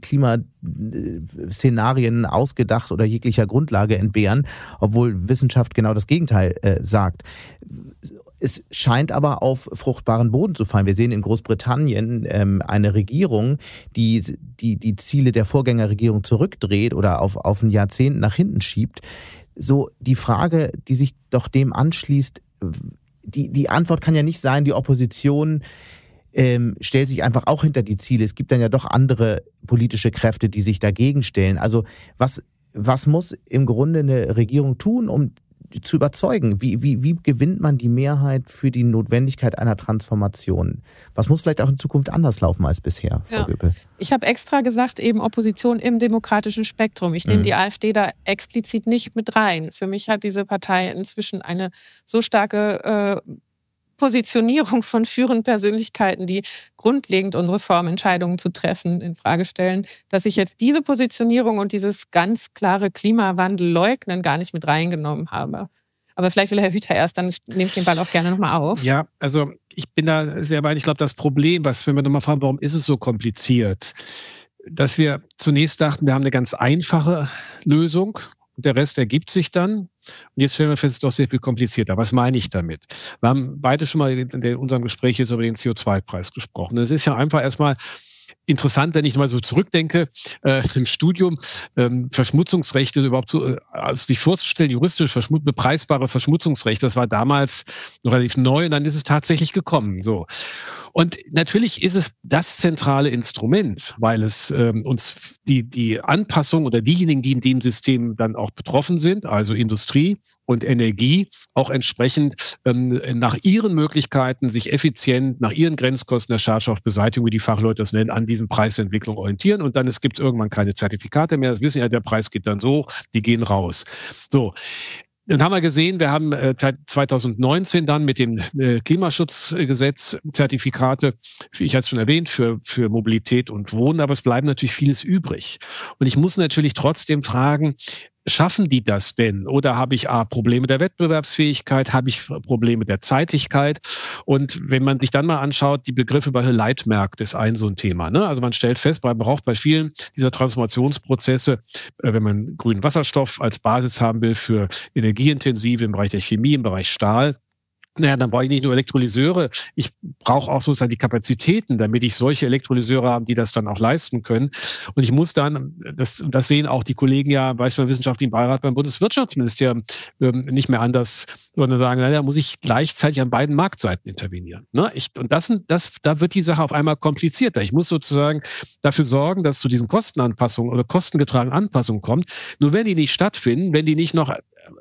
Klimaszenarien ausgedacht oder jeglicher Grundlage entbehren, obwohl Wissenschaft genau das Gegenteil äh, sagt. Es scheint aber auf fruchtbaren Boden zu fallen. Wir sehen in Großbritannien ähm, eine Regierung, die, die die Ziele der Vorgängerregierung zurückdreht oder auf, auf ein Jahrzehnt nach hinten schiebt. So die Frage, die sich doch dem anschließt, die, die Antwort kann ja nicht sein, die Opposition ähm, stellt sich einfach auch hinter die Ziele. Es gibt dann ja doch andere politische Kräfte, die sich dagegen stellen. Also was, was muss im Grunde eine Regierung tun, um zu überzeugen? Wie, wie, wie gewinnt man die Mehrheit für die Notwendigkeit einer Transformation? Was muss vielleicht auch in Zukunft anders laufen als bisher, Frau ja. Göpel? Ich habe extra gesagt, eben Opposition im demokratischen Spektrum. Ich nehme mhm. die AfD da explizit nicht mit rein. Für mich hat diese Partei inzwischen eine so starke äh, Positionierung von führenden Persönlichkeiten, die grundlegend unsere Formentscheidungen zu treffen, in Frage stellen, dass ich jetzt diese Positionierung und dieses ganz klare Klimawandel leugnen gar nicht mit reingenommen habe. Aber vielleicht will Herr Hüter erst, dann nehme ich den Ball auch gerne nochmal auf. Ja, also ich bin da sehr weit. Ich glaube, das Problem, was, wenn wir nochmal fragen, warum ist es so kompliziert? Dass wir zunächst dachten, wir haben eine ganz einfache Lösung der Rest ergibt sich dann. Und jetzt stellen wir fest, es ist doch sehr viel komplizierter. Was meine ich damit? Wir haben beide schon mal in unserem Gespräch jetzt über den CO2-Preis gesprochen. Es ist ja einfach erstmal interessant, wenn ich mal so zurückdenke, äh, im Studium ähm, Verschmutzungsrechte überhaupt zu, äh, sich vorzustellen, juristisch verschmut bepreisbare Verschmutzungsrechte, das war damals noch relativ neu und dann ist es tatsächlich gekommen. So. Und natürlich ist es das zentrale Instrument, weil es ähm, uns die, die Anpassung oder diejenigen, die in dem System dann auch betroffen sind, also Industrie und Energie, auch entsprechend ähm, nach ihren Möglichkeiten sich effizient nach ihren Grenzkosten der Schadstoffbeseitigung, wie die Fachleute das nennen, an diesen Preisentwicklung orientieren. Und dann es gibt irgendwann keine Zertifikate mehr. Das wissen ja, der Preis geht dann so, die gehen raus. So. Dann haben wir gesehen, wir haben äh, 2019 dann mit dem äh, Klimaschutzgesetz Zertifikate, ich jetzt schon erwähnt, für, für Mobilität und Wohnen, aber es bleibt natürlich vieles übrig. Und ich muss natürlich trotzdem fragen, Schaffen die das denn? Oder habe ich A, Probleme der Wettbewerbsfähigkeit, habe ich Probleme der Zeitigkeit? Und wenn man sich dann mal anschaut, die Begriffe bei Leitmärkte ist ein so ein Thema. Ne? Also man stellt fest, man braucht bei vielen dieser Transformationsprozesse, äh, wenn man grünen Wasserstoff als Basis haben will für energieintensive im Bereich der Chemie, im Bereich Stahl, naja, dann brauche ich nicht nur Elektrolyseure, ich brauche auch sozusagen die Kapazitäten, damit ich solche Elektrolyseure habe, die das dann auch leisten können. Und ich muss dann, das, das sehen auch die Kollegen ja bei der Wissenschaftlichen Beirat beim Bundeswirtschaftsministerium ähm, nicht mehr anders, sondern sagen, naja, muss ich gleichzeitig an beiden Marktseiten intervenieren. Ne? Ich, und das, das, da wird die Sache auf einmal komplizierter. Ich muss sozusagen dafür sorgen, dass zu diesen Kostenanpassungen oder kostengetragenen Anpassungen kommt. Nur wenn die nicht stattfinden, wenn die nicht noch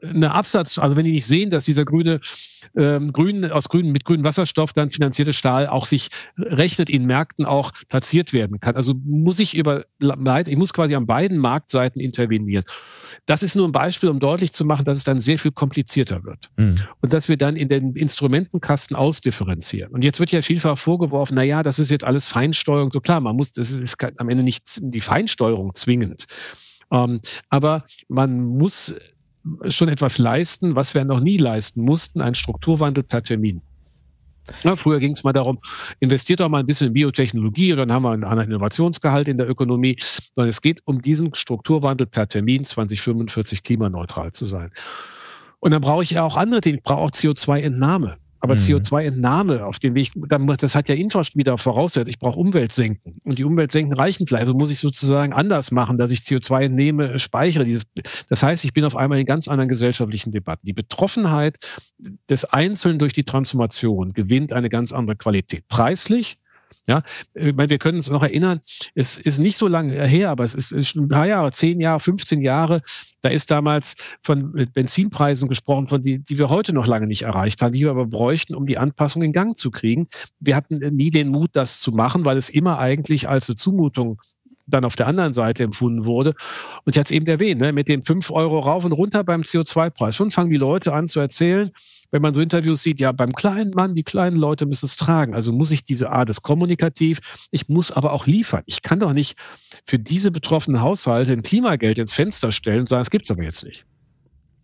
eine Absatz, also wenn die nicht sehen, dass dieser grüne, ähm, grün, aus grün, mit grünem Wasserstoff dann finanzierte Stahl auch sich rechnet in Märkten auch platziert werden kann. Also muss ich über, ich muss quasi an beiden Marktseiten intervenieren. Das ist nur ein Beispiel, um deutlich zu machen, dass es dann sehr viel komplizierter wird. Mhm. Und dass wir dann in den Instrumentenkasten ausdifferenzieren. Und jetzt wird ja vielfach vorgeworfen, na ja, das ist jetzt alles Feinsteuerung. So klar, man muss, das ist am Ende nicht die Feinsteuerung zwingend. Ähm, aber man muss schon etwas leisten, was wir noch nie leisten mussten, ein Strukturwandel per Termin. Ja, früher ging es mal darum, investiert doch mal ein bisschen in Biotechnologie und dann haben wir einen anderen Innovationsgehalt in der Ökonomie. Sondern es geht um diesen Strukturwandel per Termin 2045 klimaneutral zu sein. Und dann brauche ich ja auch andere Dinge. Ich brauche auch CO2-Entnahme. Aber mhm. CO2-Entnahme auf dem Weg, das hat ja Introst wieder vorausgesetzt. Ich brauche Umweltsenken. Und die Umweltsenken reichen vielleicht. Also muss ich sozusagen anders machen, dass ich CO2 entnehme, speichere. Das heißt, ich bin auf einmal in ganz anderen gesellschaftlichen Debatten. Die Betroffenheit des Einzelnen durch die Transformation gewinnt eine ganz andere Qualität. Preislich, Ja, wir können uns noch erinnern, es ist nicht so lange her, aber es ist ein paar Jahre, zehn Jahre, 15 Jahre, da ist damals von Benzinpreisen gesprochen, von die, die wir heute noch lange nicht erreicht haben, die wir aber bräuchten, um die Anpassung in Gang zu kriegen. Wir hatten nie den Mut, das zu machen, weil es immer eigentlich als eine Zumutung dann auf der anderen Seite empfunden wurde. Und ich hatte es eben erwähnt, ne, mit den fünf Euro rauf und runter beim CO2-Preis. Schon fangen die Leute an zu erzählen, wenn man so Interviews sieht, ja, beim kleinen Mann, die kleinen Leute müssen es tragen. Also muss ich diese Art des Kommunikativ, ich muss aber auch liefern. Ich kann doch nicht für diese betroffenen Haushalte ein Klimageld ins Fenster stellen und sagen, es gibt's aber jetzt nicht.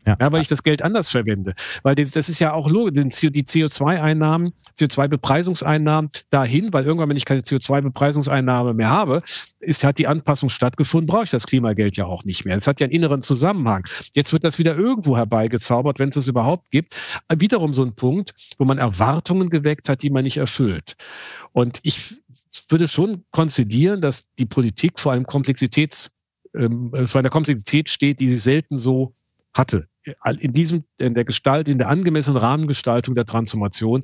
Ja. ja, weil ich das Geld anders verwende. Weil das, das ist ja auch logisch, die CO2-Einnahmen, CO2-Bepreisungseinnahmen dahin, weil irgendwann, wenn ich keine CO2-Bepreisungseinnahme mehr habe, ist, hat die Anpassung stattgefunden, brauche ich das Klimageld ja auch nicht mehr. Es hat ja einen inneren Zusammenhang. Jetzt wird das wieder irgendwo herbeigezaubert, wenn es es überhaupt gibt. Wiederum so ein Punkt, wo man Erwartungen geweckt hat, die man nicht erfüllt. Und ich würde schon konzidieren, dass die Politik vor allem Komplexitäts, ähm, vor einer Komplexität steht, die sie selten so hatte in diesem, in der Gestalt, in der angemessenen Rahmengestaltung der Transformation.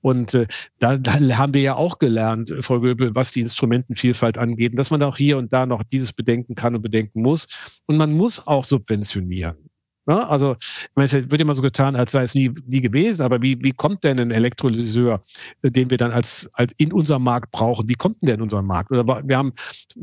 Und äh, da, da haben wir ja auch gelernt, äh, Frau Göbel, was die Instrumentenvielfalt angeht, dass man auch hier und da noch dieses bedenken kann und bedenken muss. Und man muss auch subventionieren. Ja, also, es wird immer so getan, als sei es nie, nie gewesen, aber wie, wie kommt denn ein Elektrolyseur, den wir dann als, als in unserem Markt brauchen, wie kommt denn der in unseren Markt? Oder wir haben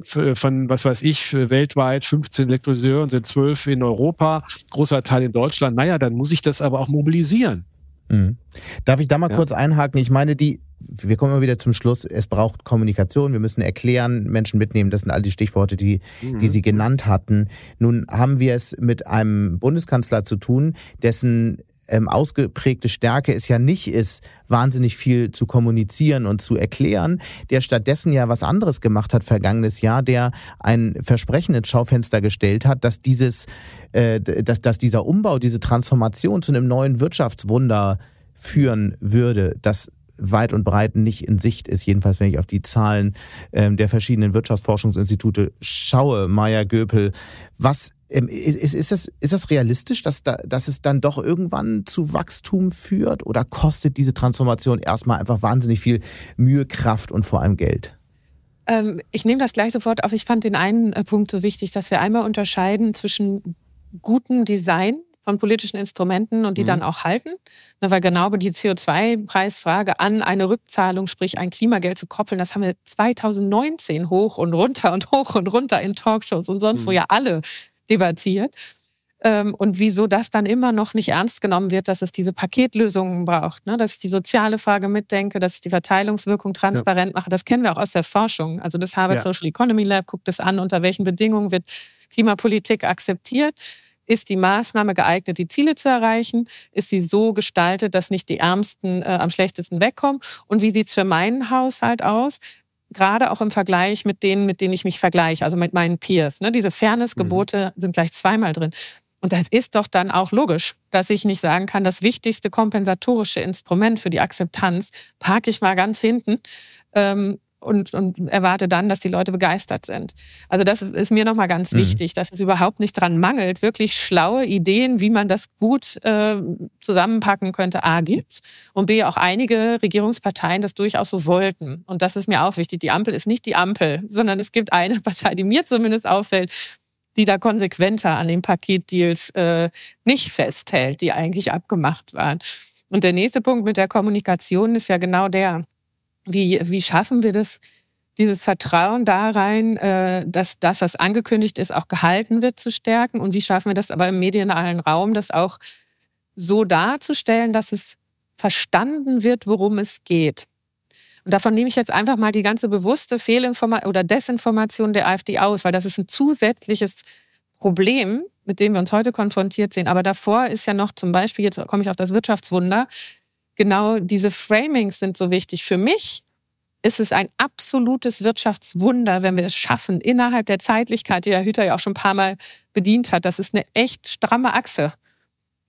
von, was weiß ich, weltweit 15 Elektrolyseure und sind 12 in Europa, großer Teil in Deutschland. Naja, dann muss ich das aber auch mobilisieren. Mhm. Darf ich da mal ja. kurz einhaken? Ich meine, die, wir kommen immer wieder zum Schluss, es braucht Kommunikation, wir müssen erklären, Menschen mitnehmen, das sind all die Stichworte, die, mhm. die Sie genannt hatten. Nun haben wir es mit einem Bundeskanzler zu tun, dessen ähm, ausgeprägte Stärke es ja nicht ist, wahnsinnig viel zu kommunizieren und zu erklären, der stattdessen ja was anderes gemacht hat vergangenes Jahr, der ein Versprechen ins Schaufenster gestellt hat, dass dieses, äh, dass, dass dieser Umbau, diese Transformation zu einem neuen Wirtschaftswunder führen würde, das weit und breit nicht in Sicht ist, jedenfalls wenn ich auf die Zahlen ähm, der verschiedenen Wirtschaftsforschungsinstitute schaue, Maya Göpel. Was ähm, ist, ist, das, ist das realistisch, dass, da, dass es dann doch irgendwann zu Wachstum führt oder kostet diese Transformation erstmal einfach wahnsinnig viel Mühe, Kraft und vor allem Geld? Ähm, ich nehme das gleich sofort auf. Ich fand den einen äh, Punkt so wichtig, dass wir einmal unterscheiden zwischen gutem Design von politischen Instrumenten und die mhm. dann auch halten. Weil genau die CO2-Preisfrage an eine Rückzahlung, sprich ein Klimageld zu koppeln, das haben wir 2019 hoch und runter und hoch und runter in Talkshows und sonst mhm. wo ja alle debattiert. Ähm, und wieso das dann immer noch nicht ernst genommen wird, dass es diese Paketlösungen braucht, ne? dass ich die soziale Frage mitdenke, dass ich die Verteilungswirkung transparent ja. mache. Das kennen wir auch aus der Forschung. Also das Harvard ja. Social Economy Lab guckt es an, unter welchen Bedingungen wird Klimapolitik akzeptiert. Ist die Maßnahme geeignet, die Ziele zu erreichen? Ist sie so gestaltet, dass nicht die Ärmsten äh, am schlechtesten wegkommen? Und wie sieht es für meinen Haushalt aus? Gerade auch im Vergleich mit denen, mit denen ich mich vergleiche, also mit meinen Peers. Ne? Diese Fairnessgebote mhm. sind gleich zweimal drin. Und das ist doch dann auch logisch, dass ich nicht sagen kann, das wichtigste kompensatorische Instrument für die Akzeptanz parke ich mal ganz hinten. Ähm, und, und erwarte dann, dass die Leute begeistert sind. Also das ist mir nochmal ganz mhm. wichtig, dass es überhaupt nicht dran mangelt, wirklich schlaue Ideen, wie man das gut äh, zusammenpacken könnte, A gibt und B auch einige Regierungsparteien das durchaus so wollten. Und das ist mir auch wichtig. Die Ampel ist nicht die Ampel, sondern es gibt eine Partei, die mir zumindest auffällt, die da konsequenter an den Paketdeals äh, nicht festhält, die eigentlich abgemacht waren. Und der nächste Punkt mit der Kommunikation ist ja genau der, wie, wie schaffen wir das, dieses Vertrauen da rein, äh, dass das, was angekündigt ist, auch gehalten wird, zu stärken? Und wie schaffen wir das aber im medialen Raum, das auch so darzustellen, dass es verstanden wird, worum es geht? Und davon nehme ich jetzt einfach mal die ganze bewusste Fehlinformation oder Desinformation der AfD aus, weil das ist ein zusätzliches Problem, mit dem wir uns heute konfrontiert sehen. Aber davor ist ja noch zum Beispiel, jetzt komme ich auf das Wirtschaftswunder, genau diese Framings sind so wichtig. Für mich ist es ein absolutes Wirtschaftswunder, wenn wir es schaffen, innerhalb der Zeitlichkeit, die Herr Hüter ja auch schon ein paar Mal bedient hat, das ist eine echt stramme Achse,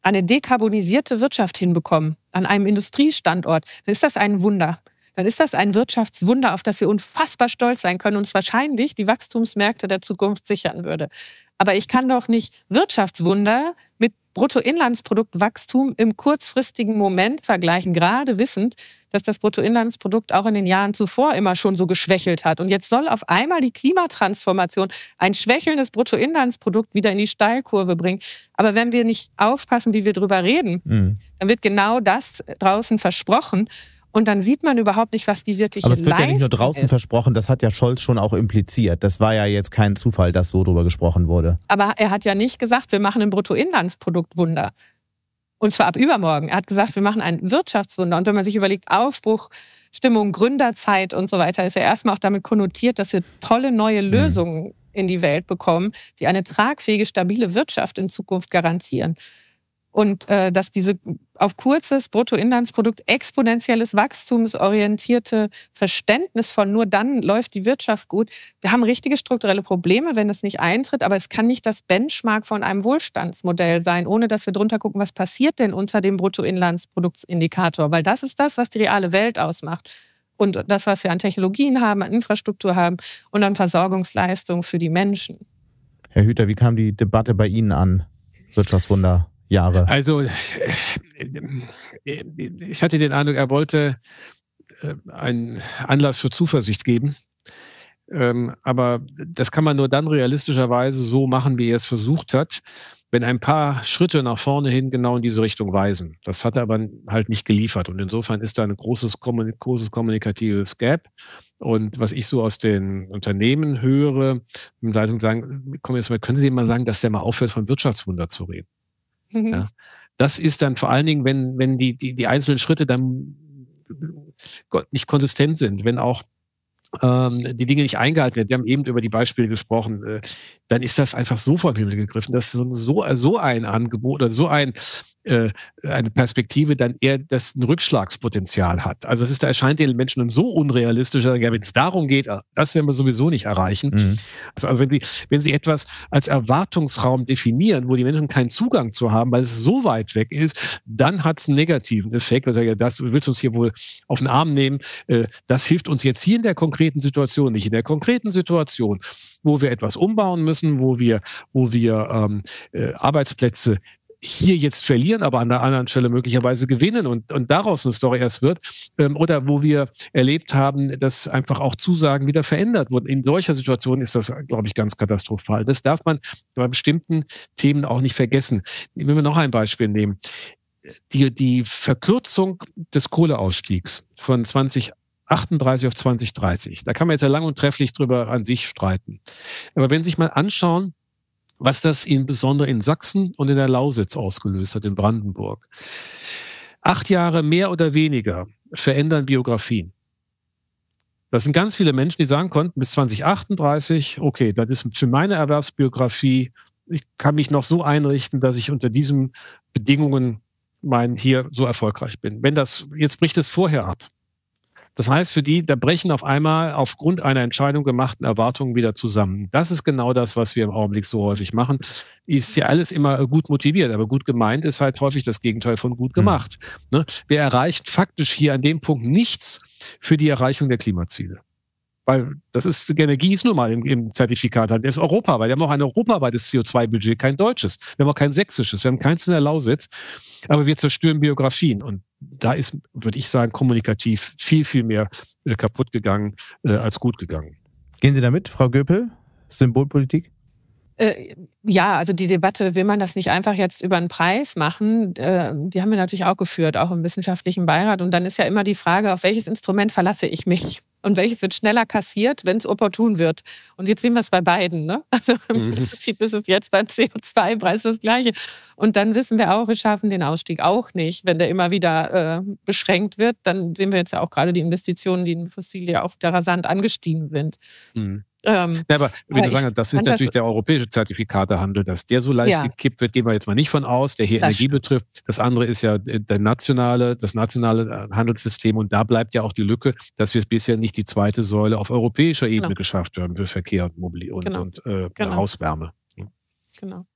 eine dekarbonisierte Wirtschaft hinbekommen an einem Industriestandort, dann ist das ein Wunder. Dann ist das ein Wirtschaftswunder, auf das wir unfassbar stolz sein können und uns wahrscheinlich die Wachstumsmärkte der Zukunft sichern würde. Aber ich kann doch nicht Wirtschaftswunder mit Bruttoinlandsproduktwachstum im kurzfristigen Moment vergleichen, gerade wissend, dass das Bruttoinlandsprodukt auch in den Jahren zuvor immer schon so geschwächelt hat. Und jetzt soll auf einmal die Klimatransformation ein schwächelndes Bruttoinlandsprodukt wieder in die Steilkurve bringen. Aber wenn wir nicht aufpassen, wie wir drüber reden, mhm. dann wird genau das draußen versprochen. Und dann sieht man überhaupt nicht, was die wirkliche Aber es wird Leistung ja nicht nur draußen ist. versprochen, das hat ja Scholz schon auch impliziert. Das war ja jetzt kein Zufall, dass so drüber gesprochen wurde. Aber er hat ja nicht gesagt, wir machen ein Bruttoinlandsproduktwunder. Und zwar ab übermorgen. Er hat gesagt, wir machen ein Wirtschaftswunder. Und wenn man sich überlegt, Aufbruch, Stimmung, Gründerzeit und so weiter, ist er erstmal auch damit konnotiert, dass wir tolle neue mhm. Lösungen in die Welt bekommen, die eine tragfähige, stabile Wirtschaft in Zukunft garantieren und äh, dass diese auf kurzes Bruttoinlandsprodukt exponentielles wachstumsorientierte Verständnis von nur dann läuft die Wirtschaft gut. Wir haben richtige strukturelle Probleme, wenn es nicht eintritt, aber es kann nicht das Benchmark von einem Wohlstandsmodell sein, ohne dass wir drunter gucken, was passiert denn unter dem Bruttoinlandsproduktsindikator, weil das ist das, was die reale Welt ausmacht. Und das, was wir an Technologien haben, an Infrastruktur haben und an Versorgungsleistungen für die Menschen. Herr Hüter, wie kam die Debatte bei Ihnen an? Wirtschaftswunder Jahre? Also ich hatte den Eindruck, er wollte äh, einen Anlass für Zuversicht geben. Ähm, aber das kann man nur dann realistischerweise so machen, wie er es versucht hat, wenn ein paar Schritte nach vorne hin genau in diese Richtung weisen. Das hat er aber halt nicht geliefert. Und insofern ist da ein großes, großes kommunikatives Gap. Und was ich so aus den Unternehmen höre, Leitungen sagen, komm jetzt mal, können Sie mal sagen, dass der mal aufhört, von Wirtschaftswunder zu reden. Mhm. Ja. Das ist dann vor allen Dingen, wenn, wenn die, die, die einzelnen Schritte dann nicht konsistent sind, wenn auch ähm, die Dinge nicht eingehalten werden. Wir haben eben über die Beispiele gesprochen. Äh, dann ist das einfach so vom Himmel gegriffen, dass so, so ein Angebot oder so ein äh, eine Perspektive dann eher das ein Rückschlagspotenzial hat. Also es ist, da erscheint den Menschen so unrealistisch, ja, wenn es darum geht, ah, das werden wir sowieso nicht erreichen. Mhm. Also, also, wenn sie, wenn sie etwas als Erwartungsraum definieren, wo die Menschen keinen Zugang zu haben, weil es so weit weg ist, dann hat es einen negativen Effekt. Also, ja, das willst du uns hier wohl auf den Arm nehmen. Äh, das hilft uns jetzt hier in der konkreten Situation nicht. In der konkreten Situation, wo wir etwas umbauen müssen, wo wir, wo wir ähm, äh, Arbeitsplätze hier jetzt verlieren, aber an der anderen Stelle möglicherweise gewinnen und, und daraus eine Story erst wird. Ähm, oder wo wir erlebt haben, dass einfach auch Zusagen wieder verändert wurden. In solcher Situation ist das, glaube ich, ganz katastrophal. Das darf man bei bestimmten Themen auch nicht vergessen. Wenn wir noch ein Beispiel nehmen. Die, die Verkürzung des Kohleausstiegs von 2038 auf 2030. Da kann man jetzt ja lang und trefflich drüber an sich streiten. Aber wenn Sie sich mal anschauen, was das insbesondere in Sachsen und in der Lausitz ausgelöst hat, in Brandenburg. Acht Jahre mehr oder weniger verändern Biografien. Das sind ganz viele Menschen, die sagen konnten, bis 2038, okay, das ist für meine Erwerbsbiografie, ich kann mich noch so einrichten, dass ich unter diesen Bedingungen mein hier so erfolgreich bin. Wenn das, jetzt bricht es vorher ab. Das heißt, für die, da brechen auf einmal aufgrund einer Entscheidung gemachten Erwartungen wieder zusammen. Das ist genau das, was wir im Augenblick so häufig machen. Ist ja alles immer gut motiviert, aber gut gemeint ist halt häufig das Gegenteil von gut hm. gemacht. Mhm. Wir erreichen faktisch hier an dem Punkt nichts für die Erreichung der Klimaziele. Weil das ist, die Energie ist nun mal im, im Zertifikat, das ist Europa, weil Wir haben auch ein europaweites CO2-Budget, kein deutsches. Wir haben auch kein sächsisches. Wir haben keins in der Lausitz. Aber wir zerstören Biografien. Und da ist, würde ich sagen, kommunikativ viel, viel mehr äh, kaputt gegangen äh, als gut gegangen. Gehen Sie damit, Frau Göpel? Symbolpolitik? Äh, ja, also die Debatte, will man das nicht einfach jetzt über einen Preis machen? Äh, die haben wir natürlich auch geführt, auch im wissenschaftlichen Beirat. Und dann ist ja immer die Frage, auf welches Instrument verlasse ich mich? Und welches wird schneller kassiert, wenn es opportun wird? Und jetzt sehen wir es bei beiden. Ne? Also im mhm. Prinzip ist es jetzt beim CO2-Preis das Gleiche. Und dann wissen wir auch, wir schaffen den Ausstieg auch nicht, wenn der immer wieder äh, beschränkt wird. Dann sehen wir jetzt ja auch gerade die Investitionen, die in Fossilien auf der rasant angestiegen sind. Mhm. Ähm, ja, aber wie du sagen, das ist natürlich das, der europäische Zertifikatehandel, dass der so leicht ja. gekippt wird, gehen wir jetzt mal nicht von aus, der hier das Energie stimmt. betrifft. Das andere ist ja der nationale, das nationale äh, Handelssystem und da bleibt ja auch die Lücke, dass wir es bisher nicht die zweite Säule auf europäischer Ebene genau. geschafft haben für Verkehr und Mobilität und, genau. und äh, genau. Hauswärme. Genau.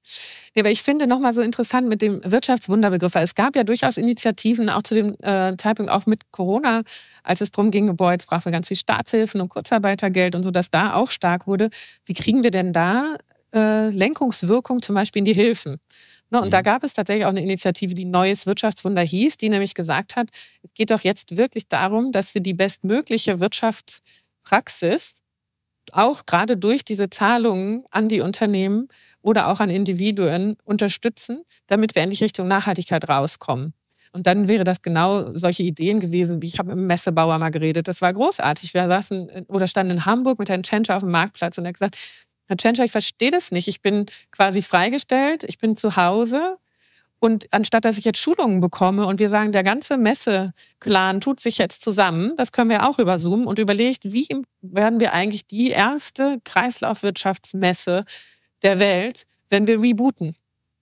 Nee, aber ich finde nochmal so interessant mit dem Wirtschaftswunderbegriff, weil es gab ja durchaus Initiativen, auch zu dem äh, Zeitpunkt auch mit Corona, als es darum ging, boah, jetzt brauchen wir ganz viel Starthilfen und Kurzarbeitergeld und so, dass da auch stark wurde. Wie kriegen wir denn da äh, Lenkungswirkung zum Beispiel in die Hilfen? Ne, und mhm. da gab es tatsächlich auch eine Initiative, die Neues Wirtschaftswunder hieß, die nämlich gesagt hat, es geht doch jetzt wirklich darum, dass wir die bestmögliche Wirtschaftspraxis auch gerade durch diese Zahlungen an die Unternehmen oder auch an Individuen unterstützen, damit wir endlich Richtung Nachhaltigkeit rauskommen. Und dann wäre das genau solche Ideen gewesen, wie ich habe mit dem Messebauer mal geredet. Das war großartig. Wir saßen oder standen in Hamburg mit Herrn Tschentscher auf dem Marktplatz und er hat gesagt, Herr Tschentscher, ich verstehe das nicht. Ich bin quasi freigestellt, ich bin zu Hause und anstatt dass ich jetzt Schulungen bekomme und wir sagen, der ganze Messe-Clan tut sich jetzt zusammen, das können wir auch über Zoom und überlegt, wie werden wir eigentlich die erste Kreislaufwirtschaftsmesse der Welt, wenn wir rebooten?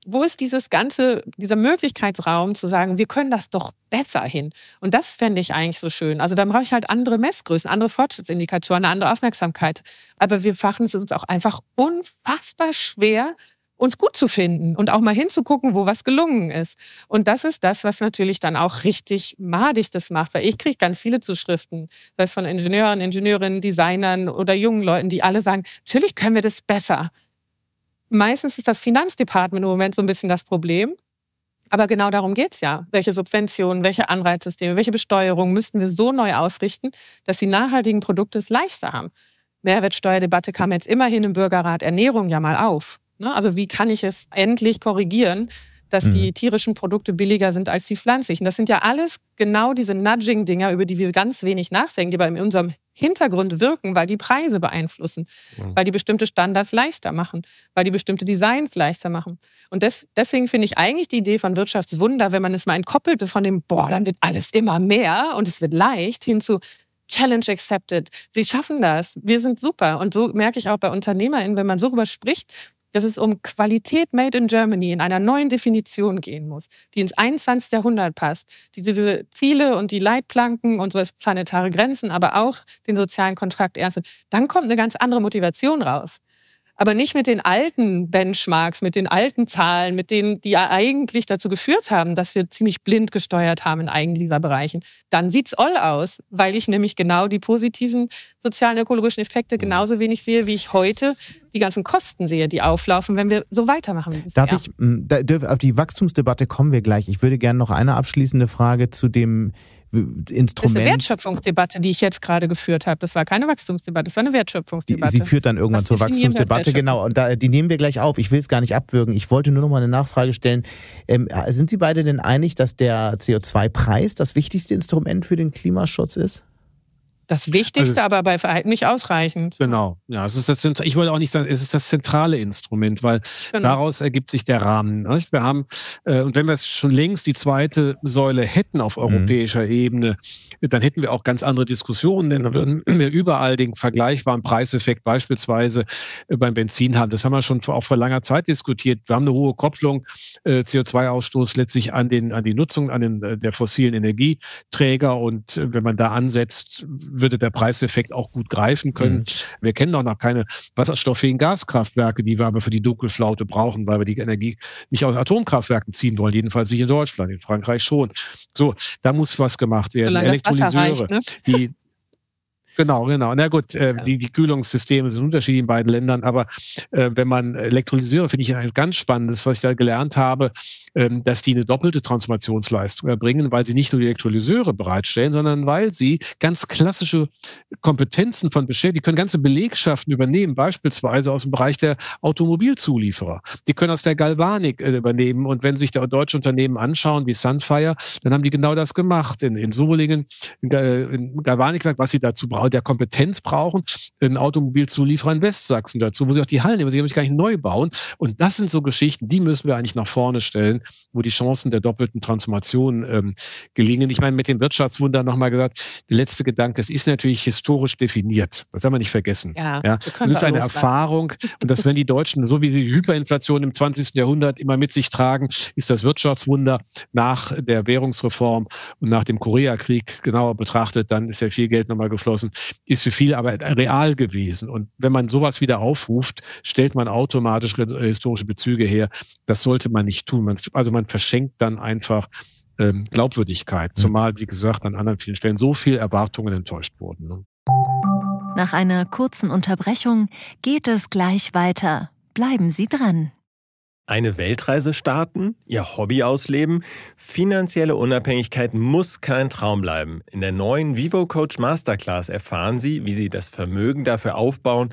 Wo ist dieses ganze, dieser Möglichkeitsraum zu sagen, wir können das doch besser hin? Und das fände ich eigentlich so schön. Also dann brauche ich halt andere Messgrößen, andere Fortschrittsindikatoren, eine andere Aufmerksamkeit. Aber wir fachen es uns auch einfach unfassbar schwer, uns gut zu finden und auch mal hinzugucken, wo was gelungen ist. Und das ist das, was natürlich dann auch richtig madig das macht, weil ich kriege ganz viele Zuschriften, sei es von Ingenieuren, Ingenieurinnen, Designern oder jungen Leuten, die alle sagen, natürlich können wir das besser. Meistens ist das Finanzdepartement im Moment so ein bisschen das Problem. Aber genau darum geht's ja. Welche Subventionen, welche Anreizsysteme, welche Besteuerung müssten wir so neu ausrichten, dass die nachhaltigen Produkte es leichter haben? Mehrwertsteuerdebatte kam jetzt immerhin im Bürgerrat Ernährung ja mal auf. Ne? Also wie kann ich es endlich korrigieren, dass mhm. die tierischen Produkte billiger sind als die pflanzlichen. Das sind ja alles genau diese Nudging-Dinger, über die wir ganz wenig nachdenken, die aber in unserem Hintergrund wirken, weil die Preise beeinflussen, mhm. weil die bestimmte Standards leichter machen, weil die bestimmte Designs leichter machen. Und des, deswegen finde ich eigentlich die Idee von Wirtschaftswunder, wenn man es mal entkoppelte von dem, boah, dann wird alles immer mehr und es wird leicht, hin zu Challenge accepted. Wir schaffen das. Wir sind super. Und so merke ich auch bei UnternehmerInnen, wenn man so darüber spricht, dass es um Qualität made in Germany in einer neuen Definition gehen muss, die ins 21. Jahrhundert passt, die diese Ziele und die Leitplanken und so als planetare Grenzen, aber auch den sozialen Kontrakt ernst nimmt, dann kommt eine ganz andere Motivation raus aber nicht mit den alten Benchmarks, mit den alten Zahlen, mit denen, die ja eigentlich dazu geführt haben, dass wir ziemlich blind gesteuert haben in einigen dieser Bereichen. Dann sieht's all aus, weil ich nämlich genau die positiven sozialen ökologischen Effekte mhm. genauso wenig sehe, wie ich heute die ganzen Kosten sehe, die auflaufen, wenn wir so weitermachen. Darf ich, da, auf die Wachstumsdebatte kommen wir gleich. Ich würde gerne noch eine abschließende Frage zu dem Instrument. Das ist eine Wertschöpfungsdebatte, die ich jetzt gerade geführt habe. Das war keine Wachstumsdebatte, das war eine Wertschöpfungsdebatte. Sie führt dann irgendwann Was zur Wachstumsdebatte, genau. Und da, die nehmen wir gleich auf. Ich will es gar nicht abwürgen. Ich wollte nur noch mal eine Nachfrage stellen. Ähm, sind Sie beide denn einig, dass der CO2-Preis das wichtigste Instrument für den Klimaschutz ist? Das Wichtigste, also aber bei Verhalten nicht ausreichend. Genau. Ja, es ist das, ich wollte auch nicht sagen, es ist das zentrale Instrument, weil genau. daraus ergibt sich der Rahmen. Nicht? Wir haben, äh, und wenn wir es schon längst die zweite Säule hätten auf mhm. europäischer mhm. Ebene, dann hätten wir auch ganz andere Diskussionen, denn dann würden wir überall den vergleichbaren Preiseffekt beispielsweise äh, beim Benzin haben. Das haben wir schon vor, auch vor langer Zeit diskutiert. Wir haben eine hohe Kopplung äh, CO2-Ausstoß letztlich an, den, an die Nutzung an den, der fossilen Energieträger und äh, wenn man da ansetzt, würde der Preiseffekt auch gut greifen können. Mhm. Wir kennen auch noch keine wasserstofffähigen Gaskraftwerke, die wir aber für die Dunkelflaute brauchen, weil wir die Energie nicht aus Atomkraftwerken ziehen wollen, jedenfalls nicht in Deutschland, in Frankreich schon. So, da muss was gemacht werden. Solange Elektrolyseure, reicht, ne? die Genau, genau. Na gut, äh, ja. die, die Kühlungssysteme sind unterschiedlich in beiden Ländern, aber äh, wenn man Elektrolyseure, finde ich ein ganz spannendes, was ich da gelernt habe, ähm, dass die eine doppelte Transformationsleistung erbringen, weil sie nicht nur die Elektrolyseure bereitstellen, sondern weil sie ganz klassische Kompetenzen von Beschäftigten, die können ganze Belegschaften übernehmen, beispielsweise aus dem Bereich der Automobilzulieferer. Die können aus der Galvanik äh, übernehmen und wenn sich da deutsche Unternehmen anschauen, wie Sunfire, dann haben die genau das gemacht in, in Solingen, in, in Galvanikwerk, was sie dazu brauchen der Kompetenz brauchen, ein Automobilzulieferer in Westsachsen dazu, wo sie auch die Hallen nehmen, sie nämlich gar nicht neu bauen. Und das sind so Geschichten, die müssen wir eigentlich nach vorne stellen, wo die Chancen der doppelten Transformation ähm, gelingen. Ich meine, mit dem Wirtschaftswunder nochmal gesagt, der letzte Gedanke, es ist natürlich historisch definiert. Das haben wir nicht vergessen. Ja, ja. Das ist eine Erfahrung. Und dass wenn die Deutschen, so wie sie die Hyperinflation im 20. Jahrhundert immer mit sich tragen, ist das Wirtschaftswunder nach der Währungsreform und nach dem Koreakrieg genauer betrachtet, dann ist ja viel Geld nochmal geflossen, ist für viele aber real gewesen. Und wenn man sowas wieder aufruft, stellt man automatisch historische Bezüge her. Das sollte man nicht tun. Man, also man verschenkt dann einfach ähm, Glaubwürdigkeit, mhm. zumal, wie gesagt, an anderen vielen Stellen so viel Erwartungen enttäuscht wurden. Ne? Nach einer kurzen Unterbrechung geht es gleich weiter. Bleiben Sie dran. Eine Weltreise starten? Ihr Hobby ausleben? Finanzielle Unabhängigkeit muss kein Traum bleiben. In der neuen Vivo Coach Masterclass erfahren Sie, wie Sie das Vermögen dafür aufbauen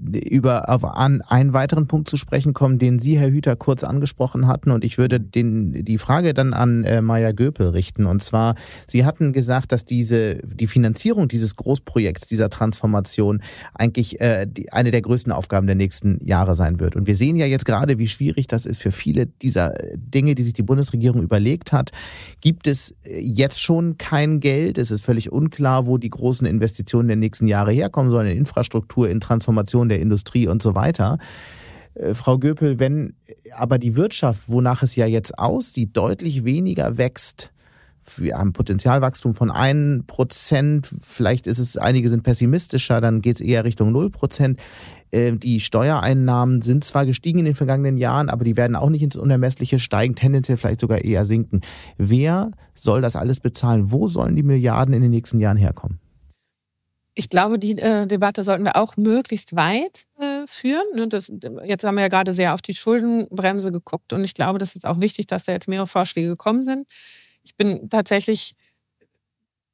über auf an einen weiteren Punkt zu sprechen kommen, den Sie, Herr Hüter, kurz angesprochen hatten. Und ich würde den, die Frage dann an äh, Maya Göpel richten. Und zwar, Sie hatten gesagt, dass diese, die Finanzierung dieses Großprojekts, dieser Transformation eigentlich äh, die, eine der größten Aufgaben der nächsten Jahre sein wird. Und wir sehen ja jetzt gerade, wie schwierig das ist für viele dieser Dinge, die sich die Bundesregierung überlegt hat. Gibt es äh, jetzt schon kein Geld? Es ist völlig unklar, wo die großen Investitionen der nächsten Jahre herkommen sollen, in Infrastruktur, in Transformation der Industrie und so weiter. Äh, Frau Göpel, wenn aber die Wirtschaft, wonach es ja jetzt aussieht, deutlich weniger wächst, wir haben Potenzialwachstum von 1%, vielleicht ist es, einige sind pessimistischer, dann geht es eher Richtung 0%. Äh, die Steuereinnahmen sind zwar gestiegen in den vergangenen Jahren, aber die werden auch nicht ins Unermessliche steigen, tendenziell vielleicht sogar eher sinken. Wer soll das alles bezahlen? Wo sollen die Milliarden in den nächsten Jahren herkommen? Ich glaube, die äh, Debatte sollten wir auch möglichst weit äh, führen. Ne? Das, jetzt haben wir ja gerade sehr auf die Schuldenbremse geguckt und ich glaube, das ist auch wichtig, dass da jetzt mehrere Vorschläge gekommen sind. Ich bin tatsächlich,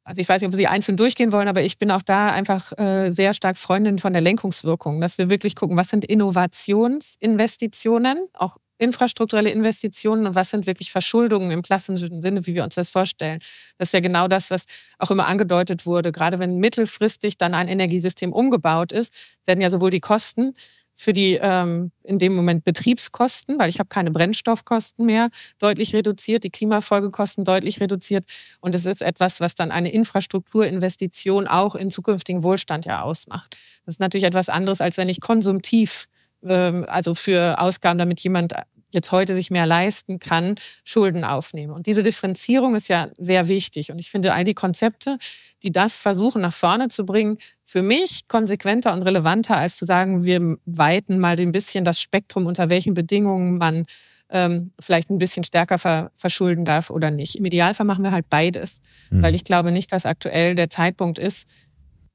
also ich weiß nicht, ob Sie einzeln durchgehen wollen, aber ich bin auch da einfach äh, sehr stark Freundin von der Lenkungswirkung, dass wir wirklich gucken, was sind Innovationsinvestitionen, auch infrastrukturelle Investitionen und was sind wirklich Verschuldungen im klassischen Sinne, wie wir uns das vorstellen. Das ist ja genau das, was auch immer angedeutet wurde. Gerade wenn mittelfristig dann ein Energiesystem umgebaut ist, werden ja sowohl die Kosten für die ähm, in dem Moment Betriebskosten, weil ich habe keine Brennstoffkosten mehr, deutlich reduziert, die Klimafolgekosten deutlich reduziert. Und es ist etwas, was dann eine Infrastrukturinvestition auch in zukünftigen Wohlstand ja ausmacht. Das ist natürlich etwas anderes, als wenn ich konsumtiv ähm, also für Ausgaben, damit jemand jetzt heute sich mehr leisten kann, Schulden aufnehme. Und diese Differenzierung ist ja sehr wichtig. Und ich finde all die Konzepte, die das versuchen nach vorne zu bringen, für mich konsequenter und relevanter, als zu sagen, wir weiten mal ein bisschen das Spektrum, unter welchen Bedingungen man ähm, vielleicht ein bisschen stärker ver verschulden darf oder nicht. Im Idealfall machen wir halt beides, mhm. weil ich glaube nicht, dass aktuell der Zeitpunkt ist,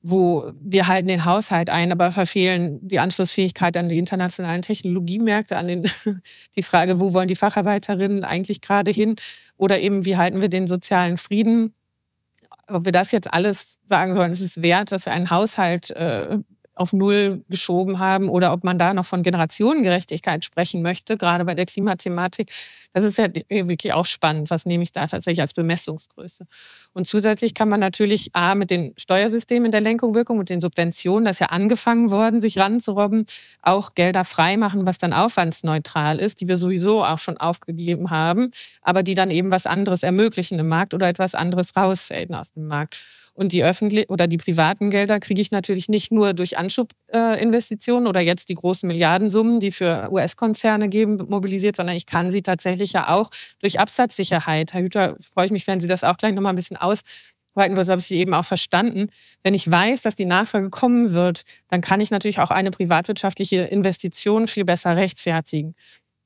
wo wir halten den Haushalt ein, aber verfehlen die Anschlussfähigkeit an die internationalen Technologiemärkte, an den, die Frage, wo wollen die Facharbeiterinnen eigentlich gerade hin oder eben, wie halten wir den sozialen Frieden. Ob wir das jetzt alles sagen sollen, es ist wert, dass wir einen Haushalt äh, auf Null geschoben haben oder ob man da noch von Generationengerechtigkeit sprechen möchte, gerade bei der Klimathematik. Das ist ja wirklich auch spannend. Was nehme ich da tatsächlich als Bemessungsgröße? Und zusätzlich kann man natürlich A, mit den Steuersystemen der Lenkung mit den Subventionen, das ist ja angefangen worden, sich ranzurobben, auch Gelder freimachen, was dann aufwandsneutral ist, die wir sowieso auch schon aufgegeben haben, aber die dann eben was anderes ermöglichen im Markt oder etwas anderes rausfällen aus dem Markt. Und die öffentlichen oder die privaten Gelder kriege ich natürlich nicht nur durch Anschubinvestitionen oder jetzt die großen Milliardensummen, die für US-Konzerne geben, mobilisiert, sondern ich kann sie tatsächlich ja auch durch Absatzsicherheit. Herr Hüter, freue ich mich, wenn Sie das auch gleich nochmal ein bisschen ausweiten, weil so habe ich Sie eben auch verstanden. Wenn ich weiß, dass die Nachfrage kommen wird, dann kann ich natürlich auch eine privatwirtschaftliche Investition viel besser rechtfertigen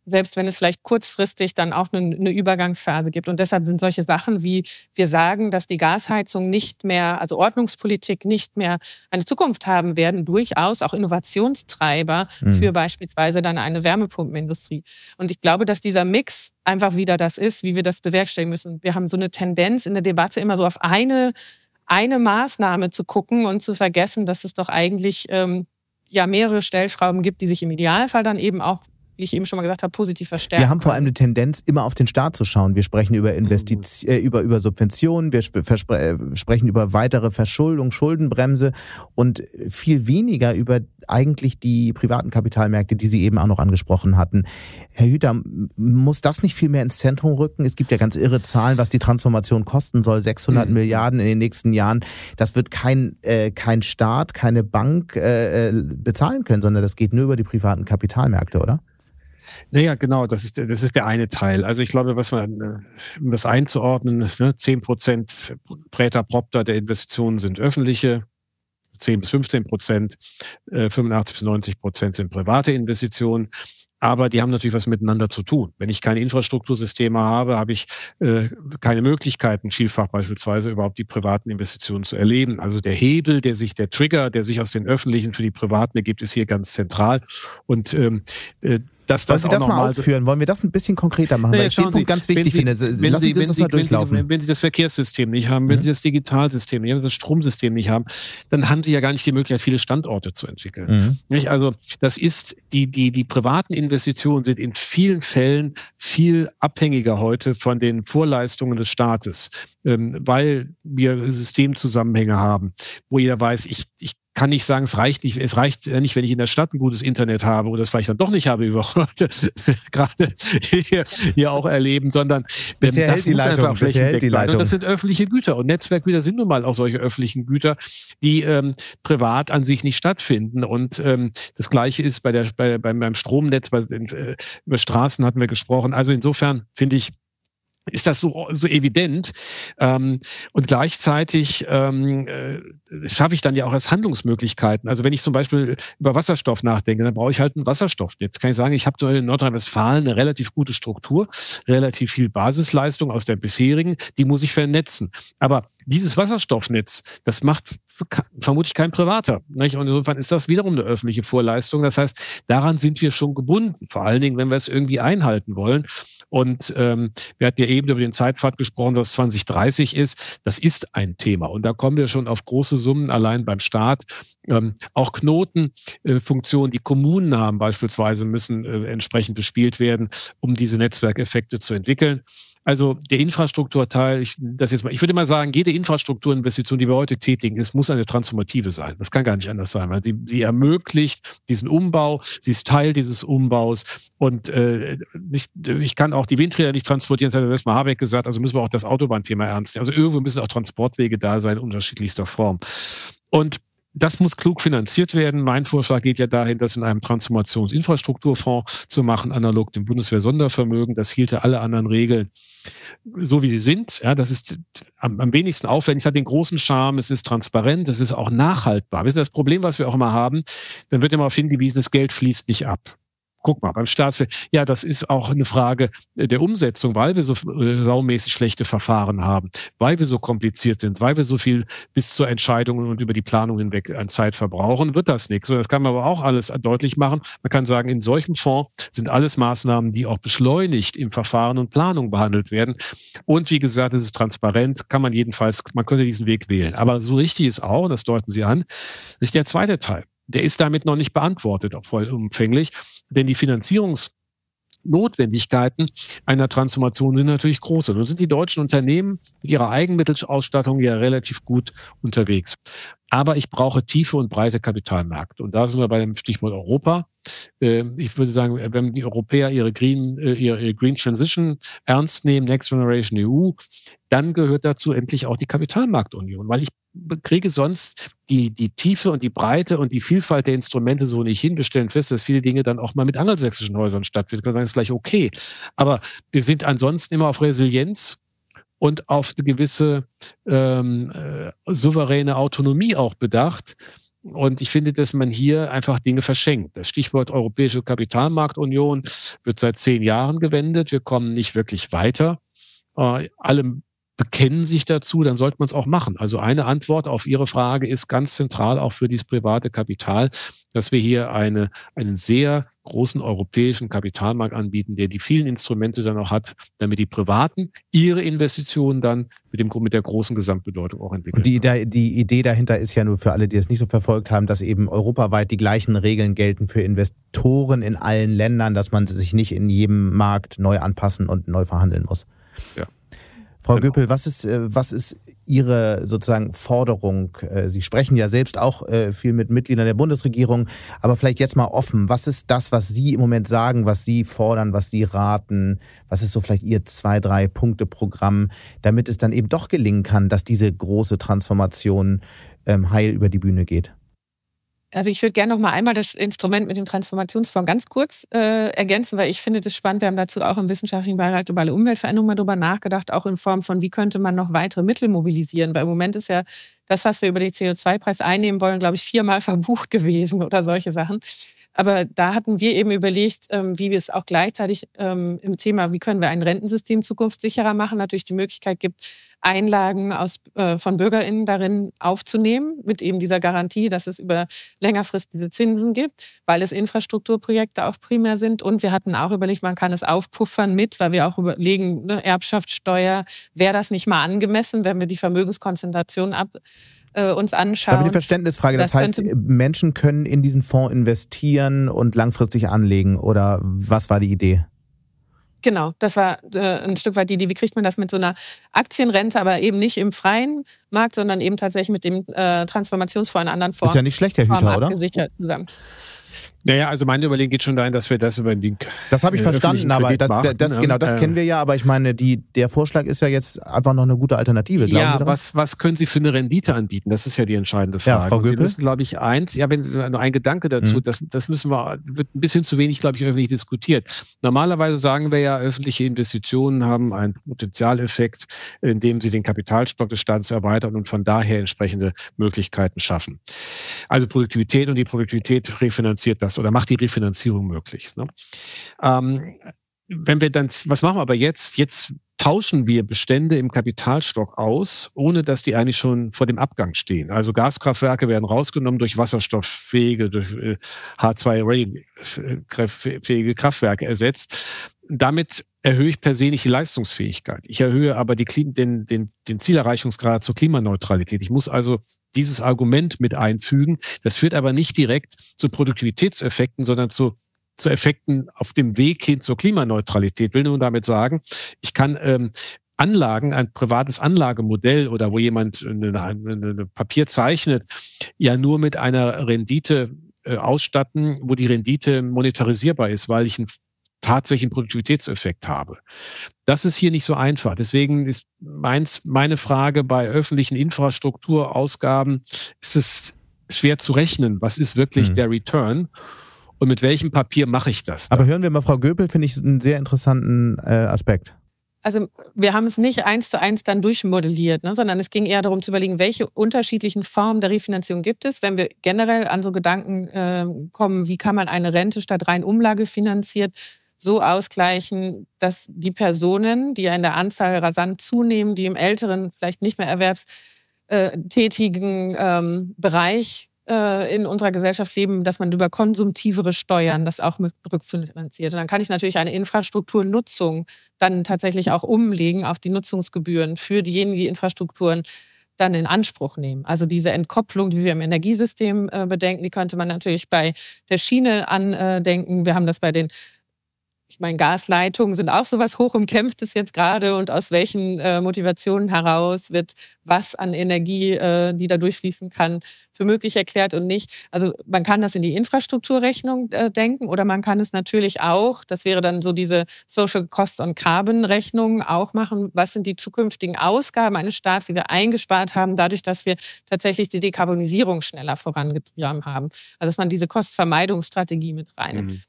selbst wenn es vielleicht kurzfristig dann auch eine, eine, Übergangsphase gibt. Und deshalb sind solche Sachen wie wir sagen, dass die Gasheizung nicht mehr, also Ordnungspolitik nicht mehr eine Zukunft haben werden, durchaus auch Innovationstreiber mhm. für beispielsweise dann eine Wärmepumpenindustrie. Und ich glaube, dass dieser Mix einfach wieder das ist, wie wir das bewerkstelligen müssen. Wir haben so eine Tendenz in der Debatte immer so auf eine, eine Maßnahme zu gucken und zu vergessen, dass es doch eigentlich ähm, ja mehrere Stellschrauben gibt, die sich im Idealfall dann eben auch wie ich eben schon mal gesagt habe, positiv verstärkt. Wir haben vor allem eine Tendenz, immer auf den Staat zu schauen. Wir sprechen über Investiz äh, über, über Subventionen, wir äh, sprechen über weitere Verschuldung, Schuldenbremse und viel weniger über eigentlich die privaten Kapitalmärkte, die Sie eben auch noch angesprochen hatten. Herr Hüter, muss das nicht viel mehr ins Zentrum rücken? Es gibt ja ganz irre Zahlen, was die Transformation kosten soll. 600 mhm. Milliarden in den nächsten Jahren. Das wird kein, äh, kein Staat, keine Bank äh, äh bezahlen können, sondern das geht nur über die privaten Kapitalmärkte, oder? Naja, genau, das ist, das ist der eine Teil. Also ich glaube, was man, äh, um das einzuordnen, ne, 10 Prozent Präter Propter der Investitionen sind öffentliche, 10 bis 15 Prozent, 85 bis 90 Prozent sind private Investitionen aber die haben natürlich was miteinander zu tun. Wenn ich keine Infrastruktursysteme habe, habe ich äh, keine Möglichkeiten, vielfach beispielsweise überhaupt die privaten Investitionen zu erleben. Also der Hebel, der sich, der Trigger, der sich aus den öffentlichen für die privaten ergibt, ist hier ganz zentral. Und ähm, äh, das Wollen Sie das mal ausführen? Wollen wir das ein bisschen konkreter machen? Naja, weil ich den Punkt ganz wichtig Sie, finde. Lassen Sie, Sie uns das mal durchlaufen. Wenn, wenn Sie das Verkehrssystem nicht haben, wenn mhm. Sie das Digitalsystem nicht haben, das Stromsystem nicht haben, dann haben Sie ja gar nicht die Möglichkeit, viele Standorte zu entwickeln. Mhm. Also das ist, die, die, die privaten Investitionen sind in vielen Fällen viel abhängiger heute von den Vorleistungen des Staates, ähm, weil wir Systemzusammenhänge haben, wo jeder weiß, ich, ich kann nicht sagen, es reicht nicht, es reicht nicht, wenn ich in der Stadt ein gutes Internet habe oder das vielleicht dann doch nicht habe, wie wir heute gerade hier, hier auch erleben, sondern bisher das hält die Leitung, bisher hält die Leitung. Und das sind öffentliche Güter und Netzwerkgüter sind nun mal auch solche öffentlichen Güter, die ähm, privat an sich nicht stattfinden. Und ähm, das Gleiche ist bei der bei, beim, beim Stromnetz, bei, äh, über Straßen hatten wir gesprochen. Also insofern finde ich ist das so, so evident. Ähm, und gleichzeitig ähm, äh, schaffe ich dann ja auch erst Handlungsmöglichkeiten. Also wenn ich zum Beispiel über Wasserstoff nachdenke, dann brauche ich halt einen Wasserstoff. Jetzt kann ich sagen, ich habe in Nordrhein-Westfalen eine relativ gute Struktur, relativ viel Basisleistung aus der bisherigen, die muss ich vernetzen. Aber dieses Wasserstoffnetz, das macht vermutlich kein Privater. Nicht? Und insofern ist das wiederum eine öffentliche Vorleistung. Das heißt, daran sind wir schon gebunden. Vor allen Dingen, wenn wir es irgendwie einhalten wollen. Und ähm, wir hatten ja eben über den Zeitpfad gesprochen, dass 2030 ist. Das ist ein Thema. Und da kommen wir schon auf große Summen allein beim Staat. Ähm, auch Knotenfunktionen, äh, die Kommunen haben beispielsweise, müssen äh, entsprechend bespielt werden, um diese Netzwerkeffekte zu entwickeln. Also der Infrastrukturteil, ich, das jetzt mal, ich würde mal sagen, jede Infrastrukturinvestition, die wir heute tätigen, es muss eine transformative sein. Das kann gar nicht anders sein, weil sie, sie ermöglicht diesen Umbau, sie ist Teil dieses Umbaus und äh, ich, ich kann auch die Windräder nicht transportieren, das hat letztes Mal Habeck gesagt, also müssen wir auch das Autobahnthema ernst nehmen. Also irgendwo müssen auch Transportwege da sein, unterschiedlichster Form. Und das muss klug finanziert werden. Mein Vorschlag geht ja dahin, das in einem Transformationsinfrastrukturfonds zu machen, analog dem Bundeswehr-Sondervermögen. Das hielte alle anderen Regeln so, wie sie sind. Ja, das ist am, am wenigsten aufwendig. Es hat den großen Charme. Es ist transparent. Es ist auch nachhaltbar. Das ist das Problem, was wir auch immer haben. Dann wird immer auf hingewiesen, das Geld fließt nicht ab guck mal, beim Staatsfeld, ja, das ist auch eine Frage der Umsetzung, weil wir so äh, saumäßig schlechte Verfahren haben, weil wir so kompliziert sind, weil wir so viel bis zur Entscheidung und über die Planung hinweg an Zeit verbrauchen, wird das nichts. Und das kann man aber auch alles deutlich machen. Man kann sagen, in solchem Fonds sind alles Maßnahmen, die auch beschleunigt im Verfahren und Planung behandelt werden. Und wie gesagt, es ist transparent, kann man jedenfalls, man könnte diesen Weg wählen. Aber so richtig ist auch, das deuten Sie an, ist der zweite Teil der ist damit noch nicht beantwortet, auch vollumfänglich, denn die Finanzierungsnotwendigkeiten einer Transformation sind natürlich große. Nun sind die deutschen Unternehmen mit ihrer Eigenmittelausstattung ja relativ gut unterwegs. Aber ich brauche tiefe und breite Kapitalmärkte. Und da sind wir bei dem Stichwort Europa. Ähm, ich würde sagen, wenn die Europäer ihre Green, äh, ihre Green Transition ernst nehmen, Next Generation EU, dann gehört dazu endlich auch die Kapitalmarktunion, weil ich kriege sonst die, die Tiefe und die Breite und die Vielfalt der Instrumente so nicht hin. Wir stellen fest, dass viele Dinge dann auch mal mit angelsächsischen Häusern stattfinden. Wir können sagen, ist vielleicht okay. Aber wir sind ansonsten immer auf Resilienz und auf eine gewisse ähm, äh, souveräne Autonomie auch bedacht. Und ich finde, dass man hier einfach Dinge verschenkt. Das Stichwort Europäische Kapitalmarktunion wird seit zehn Jahren gewendet. Wir kommen nicht wirklich weiter. Äh, alle bekennen sich dazu, dann sollte man es auch machen. Also eine Antwort auf Ihre Frage ist ganz zentral auch für dieses private Kapital, dass wir hier eine, einen sehr großen europäischen Kapitalmarkt anbieten, der die vielen Instrumente dann auch hat, damit die Privaten ihre Investitionen dann mit, dem, mit der großen Gesamtbedeutung auch entwickeln. Und die, der, die Idee dahinter ist ja nur für alle, die es nicht so verfolgt haben, dass eben europaweit die gleichen Regeln gelten für Investoren in allen Ländern, dass man sich nicht in jedem Markt neu anpassen und neu verhandeln muss. Ja. Frau genau. Göpel, was ist, äh, was ist Ihre sozusagen Forderung? Äh, Sie sprechen ja selbst auch äh, viel mit Mitgliedern der Bundesregierung, aber vielleicht jetzt mal offen. Was ist das, was Sie im Moment sagen, was Sie fordern, was Sie raten? Was ist so vielleicht Ihr zwei, drei Punkte Programm, damit es dann eben doch gelingen kann, dass diese große Transformation ähm, heil über die Bühne geht? Also ich würde gerne noch mal einmal das Instrument mit dem Transformationsfonds ganz kurz äh, ergänzen, weil ich finde das spannend. Wir haben dazu auch im Wissenschaftlichen Beirat globale Umweltveränderung mal drüber nachgedacht, auch in Form von, wie könnte man noch weitere Mittel mobilisieren. Weil im Moment ist ja das, was wir über den CO2-Preis einnehmen wollen, glaube ich, viermal verbucht gewesen oder solche Sachen. Aber da hatten wir eben überlegt, ähm, wie wir es auch gleichzeitig ähm, im Thema, wie können wir ein Rentensystem zukunftssicherer machen, natürlich die Möglichkeit gibt, Einlagen aus, äh, von BürgerInnen darin aufzunehmen, mit eben dieser Garantie, dass es über längerfristige Zinsen gibt, weil es Infrastrukturprojekte auch primär sind. Und wir hatten auch überlegt, man kann es aufpuffern mit, weil wir auch überlegen, ne, Erbschaftssteuer, wäre das nicht mal angemessen, wenn wir die Vermögenskonzentration ab äh, uns anschauen. Aber die Verständnisfrage, das, das heißt, Menschen können in diesen Fonds investieren und langfristig anlegen oder was war die Idee? Genau, das war äh, ein Stück weit die Idee. Wie kriegt man das mit so einer Aktienrente, aber eben nicht im freien Markt, sondern eben tatsächlich mit dem äh, Transformationsfonds in anderen Formen. Ist ja nicht schlecht, Herr Hüter, oder? Zusammen. Naja, also meine Überlegung geht schon dahin, dass wir das über den Das habe ich äh, verstanden, aber das, machen, das, genau, das äh, kennen wir ja, aber ich meine, die, der Vorschlag ist ja jetzt einfach noch eine gute Alternative, Ja, was, was können Sie für eine Rendite anbieten? Das ist ja die entscheidende Frage. Ja, Frau Göpel? Sie müssen, glaube ich, eins, ja, wenn nur ein Gedanke dazu, mhm. das, das müssen wir, wird ein bisschen zu wenig, glaube ich, öffentlich diskutiert. Normalerweise sagen wir ja, öffentliche Investitionen haben einen Potenzialeffekt, indem sie den Kapitalstock des Staates erweitern und von daher entsprechende Möglichkeiten schaffen. Also Produktivität und die Produktivität refinanziert das das oder macht die Refinanzierung möglich. Ne? Ähm, wenn wir dann, was machen wir aber jetzt? Jetzt tauschen wir Bestände im Kapitalstock aus, ohne dass die eigentlich schon vor dem Abgang stehen. Also Gaskraftwerke werden rausgenommen durch wasserstofffähige, durch H2-fähige äh, Kraftwerke ersetzt. Damit erhöhe ich per se nicht die Leistungsfähigkeit. Ich erhöhe aber die, den, den, den Zielerreichungsgrad zur Klimaneutralität. Ich muss also dieses Argument mit einfügen. Das führt aber nicht direkt zu Produktivitätseffekten, sondern zu zu Effekten auf dem Weg hin zur Klimaneutralität. Will nur damit sagen, ich kann ähm, Anlagen, ein privates Anlagemodell oder wo jemand eine, eine Papier zeichnet, ja nur mit einer Rendite äh, ausstatten, wo die Rendite monetarisierbar ist, weil ich einen tatsächlichen Produktivitätseffekt habe. Das ist hier nicht so einfach. Deswegen ist meins, meine Frage bei öffentlichen Infrastrukturausgaben, ist es schwer zu rechnen, was ist wirklich hm. der Return und mit welchem Papier mache ich das? Dann? Aber hören wir mal Frau Göpel, finde ich einen sehr interessanten äh, Aspekt. Also wir haben es nicht eins zu eins dann durchmodelliert, ne, sondern es ging eher darum zu überlegen, welche unterschiedlichen Formen der Refinanzierung gibt es, wenn wir generell an so Gedanken äh, kommen, wie kann man eine Rente statt rein Umlage finanziert so ausgleichen, dass die Personen, die ja in der Anzahl rasant zunehmen, die im älteren, vielleicht nicht mehr erwerbstätigen ähm, Bereich äh, in unserer Gesellschaft leben, dass man über konsumtivere Steuern das auch mit rückfinanziert. Und dann kann ich natürlich eine Infrastrukturnutzung dann tatsächlich auch umlegen auf die Nutzungsgebühren für diejenigen, die Infrastrukturen dann in Anspruch nehmen. Also diese Entkopplung, die wir im Energiesystem äh, bedenken, die könnte man natürlich bei der Schiene andenken. Wir haben das bei den ich meine, Gasleitungen sind auch sowas hoch umkämpftes jetzt gerade und aus welchen äh, Motivationen heraus wird was an Energie, äh, die da durchfließen kann, für möglich erklärt und nicht. Also man kann das in die Infrastrukturrechnung äh, denken oder man kann es natürlich auch, das wäre dann so diese Social Cost on Carbon Rechnung auch machen. Was sind die zukünftigen Ausgaben eines Staats, die wir eingespart haben, dadurch, dass wir tatsächlich die Dekarbonisierung schneller vorangetrieben haben? Also dass man diese Kostvermeidungsstrategie mit reinnimmt. Mhm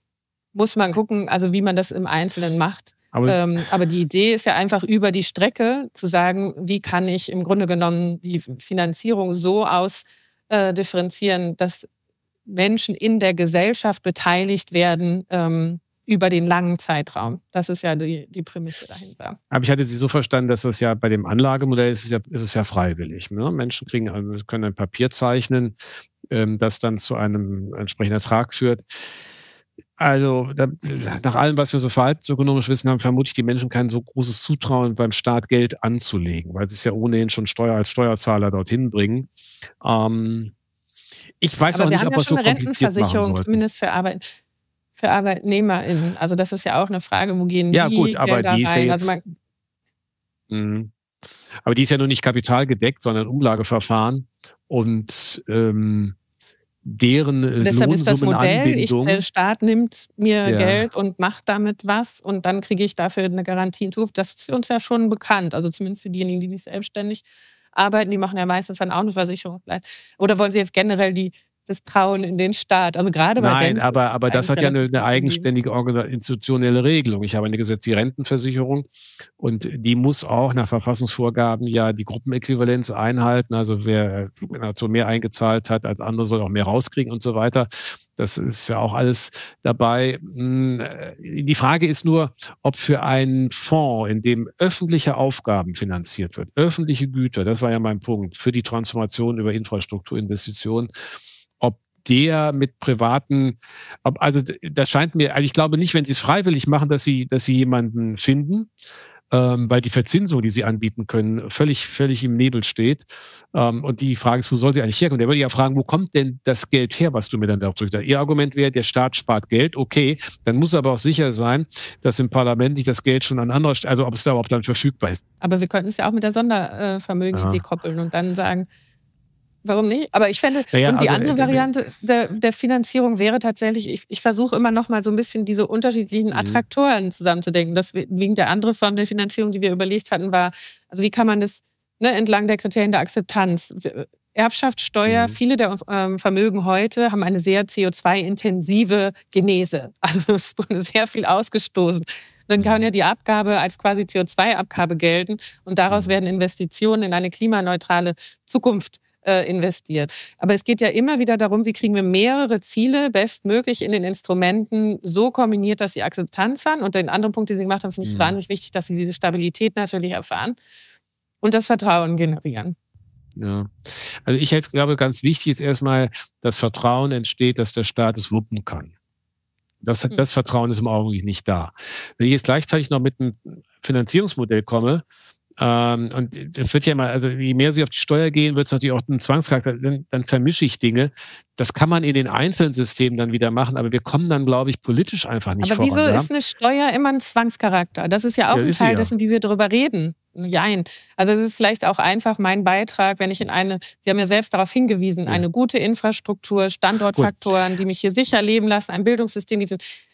muss man gucken, also wie man das im Einzelnen macht. Aber, ähm, aber die Idee ist ja einfach über die Strecke zu sagen, wie kann ich im Grunde genommen die Finanzierung so ausdifferenzieren, äh, dass Menschen in der Gesellschaft beteiligt werden ähm, über den langen Zeitraum. Das ist ja die, die Prämisse dahinter. Aber ich hatte Sie so verstanden, dass das ja bei dem Anlagemodell ist es ja, ist es ja freiwillig. Ne? Menschen kriegen, also können ein Papier zeichnen, ähm, das dann zu einem entsprechenden Ertrag führt. Also da, nach allem, was wir so verhaltensökonomisch wissen, haben vermutlich die Menschen kein so großes Zutrauen beim Staat Geld anzulegen, weil sie es ja ohnehin schon Steuer als Steuerzahler dorthin bringen. Ähm, ich weiß Aber auch nicht, ob wir so eine Rentenversicherung, zumindest für, Arbeit, für ArbeitnehmerInnen. Also das ist ja auch eine Frage, wo gehen ja, die gut, aber Gelder die ist rein? Ja also jetzt, also mh, aber die ist ja nur nicht kapitalgedeckt, sondern Umlageverfahren. Und ähm, deren äh, Deshalb ist das Modell, ich, der Staat nimmt mir ja. Geld und macht damit was und dann kriege ich dafür eine Garantie in Zukunft. Das ist uns ja schon bekannt. Also zumindest für diejenigen, die nicht selbstständig arbeiten, die machen ja meistens dann auch eine Versicherung. Oder wollen Sie jetzt generell die das Trauen in den Staat. Also gerade bei Nein, Renten aber, aber das hat ja eine, eine eigenständige institutionelle Regelung. Ich habe eine gesetzliche Rentenversicherung und die muss auch nach Verfassungsvorgaben ja die Gruppenäquivalenz einhalten. Also wer zu mehr eingezahlt hat als andere, soll auch mehr rauskriegen und so weiter. Das ist ja auch alles dabei. Hm, die Frage ist nur, ob für einen Fonds, in dem öffentliche Aufgaben finanziert wird, öffentliche Güter, das war ja mein Punkt, für die Transformation über Infrastrukturinvestitionen, der mit privaten, also das scheint mir, also ich glaube nicht, wenn sie es freiwillig machen, dass sie, dass sie jemanden finden, ähm, weil die Verzinsung, die sie anbieten können, völlig, völlig im Nebel steht. Ähm, und die Frage ist, wo soll sie eigentlich herkommen? Der würde ja fragen, wo kommt denn das Geld her, was du mir dann da drückst? Ihr Argument wäre, der Staat spart Geld, okay, dann muss aber auch sicher sein, dass im Parlament nicht das Geld schon an anderer Stelle, also ob es da überhaupt dann verfügbar ist. Aber wir könnten es ja auch mit der Sondervermögen ja. koppeln und dann sagen, Warum nicht? Aber ich fände, ja, und die also, andere äh, Variante der, der Finanzierung wäre tatsächlich, ich, ich versuche immer noch mal so ein bisschen diese unterschiedlichen mhm. Attraktoren zusammenzudenken. Deswegen der andere Form der Finanzierung, die wir überlegt hatten, war, also wie kann man das ne, entlang der Kriterien der Akzeptanz, Erbschaftssteuer, mhm. viele der ähm, Vermögen heute haben eine sehr CO2-intensive Genese. Also es wurde sehr viel ausgestoßen. Dann kann ja die Abgabe als quasi CO2-Abgabe gelten und daraus mhm. werden Investitionen in eine klimaneutrale Zukunft äh, investiert. Aber es geht ja immer wieder darum, wie kriegen wir mehrere Ziele bestmöglich in den Instrumenten so kombiniert, dass sie Akzeptanz haben. Und den anderen Punkt, den Sie gemacht haben, finde ich mhm. wahnsinnig wichtig, dass sie diese Stabilität natürlich erfahren und das Vertrauen generieren. Ja. Also ich glaube, ganz wichtig ist erstmal, dass Vertrauen entsteht, dass der Staat es wuppen kann. Das, mhm. das Vertrauen ist im Augenblick nicht da. Wenn ich jetzt gleichzeitig noch mit einem Finanzierungsmodell komme, ähm, und das wird ja immer, also je mehr sie auf die Steuer gehen, wird es natürlich auch ein Zwangscharakter, dann, dann vermische ich Dinge. Das kann man in den einzelnen Systemen dann wieder machen, aber wir kommen dann, glaube ich, politisch einfach nicht aber voran. Aber wieso ja? ist eine Steuer immer ein Zwangscharakter? Das ist ja auch ja, ein Teil ja. dessen, wie wir darüber reden. Jein. Also das ist vielleicht auch einfach mein Beitrag, wenn ich in eine, wir haben ja selbst darauf hingewiesen, eine gute Infrastruktur, Standortfaktoren, Gut. die mich hier sicher leben lassen, ein Bildungssystem,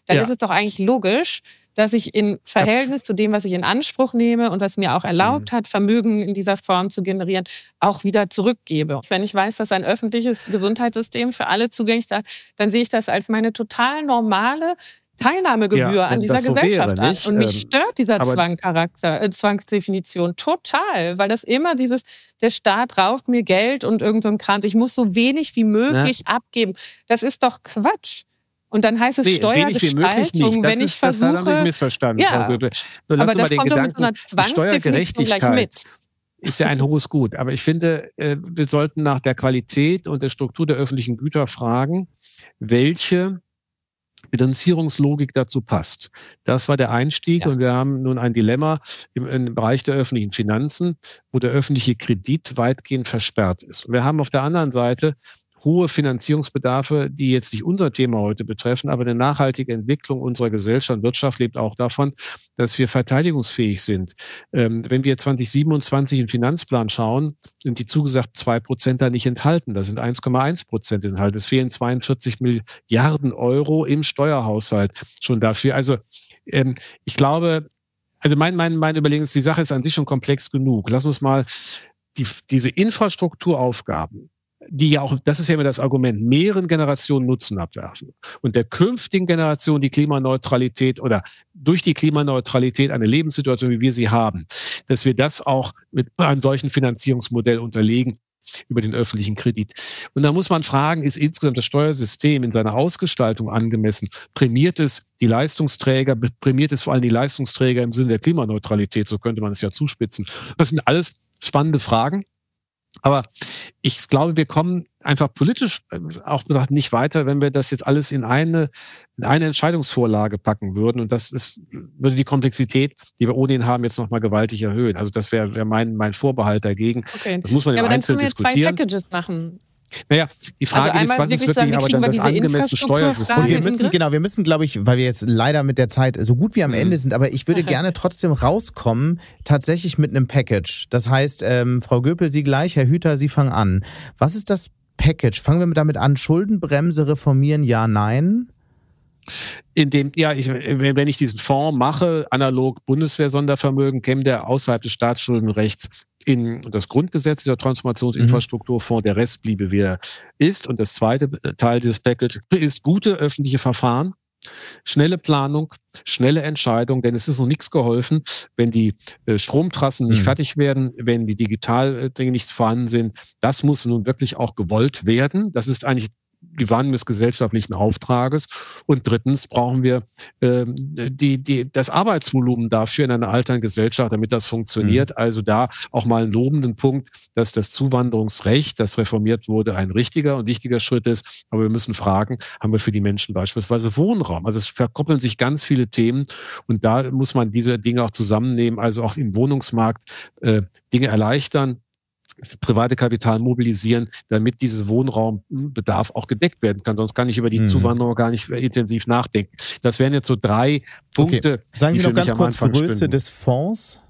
dann ist es doch eigentlich logisch, dass ich in Verhältnis zu dem, was ich in Anspruch nehme und was mir auch erlaubt mhm. hat, Vermögen in dieser Form zu generieren, auch wieder zurückgebe. Wenn ich weiß, dass ein öffentliches Gesundheitssystem für alle zugänglich ist, dann sehe ich das als meine total normale Teilnahmegebühr ja, an dieser so Gesellschaft wäre, an. Und mich ähm, stört dieser Zwangcharakter, äh, Zwangsdefinition total, weil das immer dieses, der Staat raubt mir Geld und irgend so Kram. Ich muss so wenig wie möglich ja. abgeben. Das ist doch Quatsch. Und dann heißt es nee, Steuergestaltung, wenn ich ist, versuche. Das habe ich missverstanden, ja, Frau Göbel. Aber das kommt Gedanken, mit so einer Steuergerechtigkeit ist ja ein hohes Gut. Aber ich finde, äh, wir sollten nach der Qualität und der Struktur der öffentlichen Güter fragen, welche Bilanzierungslogik dazu passt. Das war der Einstieg ja. und wir haben nun ein Dilemma im, im, Bereich der öffentlichen Finanzen, wo der öffentliche Kredit weitgehend versperrt ist. Und wir haben auf der anderen Seite hohe Finanzierungsbedarfe, die jetzt nicht unser Thema heute betreffen, aber eine nachhaltige Entwicklung unserer Gesellschaft und Wirtschaft lebt auch davon, dass wir verteidigungsfähig sind. Ähm, wenn wir 2027 im Finanzplan schauen, sind die zugesagt zwei Prozent da nicht enthalten. Da sind 1,1 Prozent enthalten. Es fehlen 42 Milliarden Euro im Steuerhaushalt schon dafür. Also ähm, ich glaube, also mein, mein, mein Überlegen ist, die Sache ist an sich schon komplex genug. Lass uns mal die, diese Infrastrukturaufgaben, die ja auch, das ist ja immer das Argument, mehreren Generationen Nutzen abwerfen und der künftigen Generation die Klimaneutralität oder durch die Klimaneutralität eine Lebenssituation, wie wir sie haben, dass wir das auch mit einem solchen Finanzierungsmodell unterlegen über den öffentlichen Kredit. Und da muss man fragen, ist insgesamt das Steuersystem in seiner Ausgestaltung angemessen? Prämiert es die Leistungsträger, prämiert es vor allem die Leistungsträger im Sinne der Klimaneutralität? So könnte man es ja zuspitzen. Das sind alles spannende Fragen. Aber ich glaube, wir kommen einfach politisch äh, auch nicht weiter, wenn wir das jetzt alles in eine, in eine Entscheidungsvorlage packen würden. Und das ist, würde die Komplexität, die wir ohnehin haben, jetzt nochmal gewaltig erhöhen. Also das wäre wär mein, mein Vorbehalt dagegen. Okay. Das muss man ja, im Einzelnen diskutieren. Aber dann können wir zwei Packages machen. Naja, die Frage also ist, was ist wirklich sagen, aber dann das angemessene Steuersystem? Und wir müssen, genau, wir müssen, glaube ich, weil wir jetzt leider mit der Zeit so gut wie am mhm. Ende sind, aber ich würde gerne trotzdem rauskommen, tatsächlich mit einem Package. Das heißt, ähm, Frau Göpel, Sie gleich, Herr Hüter, Sie fangen an. Was ist das Package? Fangen wir damit an. Schuldenbremse reformieren, ja, nein? In dem, ja, ich, wenn ich diesen Fonds mache, analog Bundeswehr-Sondervermögen, käme der außerhalb des Staatsschuldenrechts in das Grundgesetz der Transformationsinfrastruktur, der Rest bliebe wie er ist. Und das zweite Teil dieses Package ist gute öffentliche Verfahren, Schnelle Planung, schnelle Entscheidung, denn es ist noch nichts geholfen, wenn die äh, Stromtrassen nicht mhm. fertig werden, wenn die Digitaldinge nicht vorhanden sind. Das muss nun wirklich auch gewollt werden. Das ist eigentlich die Wahrnehmung des gesellschaftlichen Auftrages. Und drittens brauchen wir äh, die, die, das Arbeitsvolumen dafür in einer alternden Gesellschaft, damit das funktioniert. Mhm. Also da auch mal einen lobenden Punkt, dass das Zuwanderungsrecht, das reformiert wurde, ein richtiger und wichtiger Schritt ist. Aber wir müssen fragen, haben wir für die Menschen beispielsweise Wohnraum? Also es verkoppeln sich ganz viele Themen und da muss man diese Dinge auch zusammennehmen, also auch im Wohnungsmarkt äh, Dinge erleichtern private Kapital mobilisieren, damit dieses Wohnraumbedarf auch gedeckt werden kann. Sonst kann ich über die mhm. Zuwanderung gar nicht intensiv nachdenken. Das wären jetzt so drei Punkte. Okay. Sagen Sie noch ganz kurz Größe stünden. des Fonds?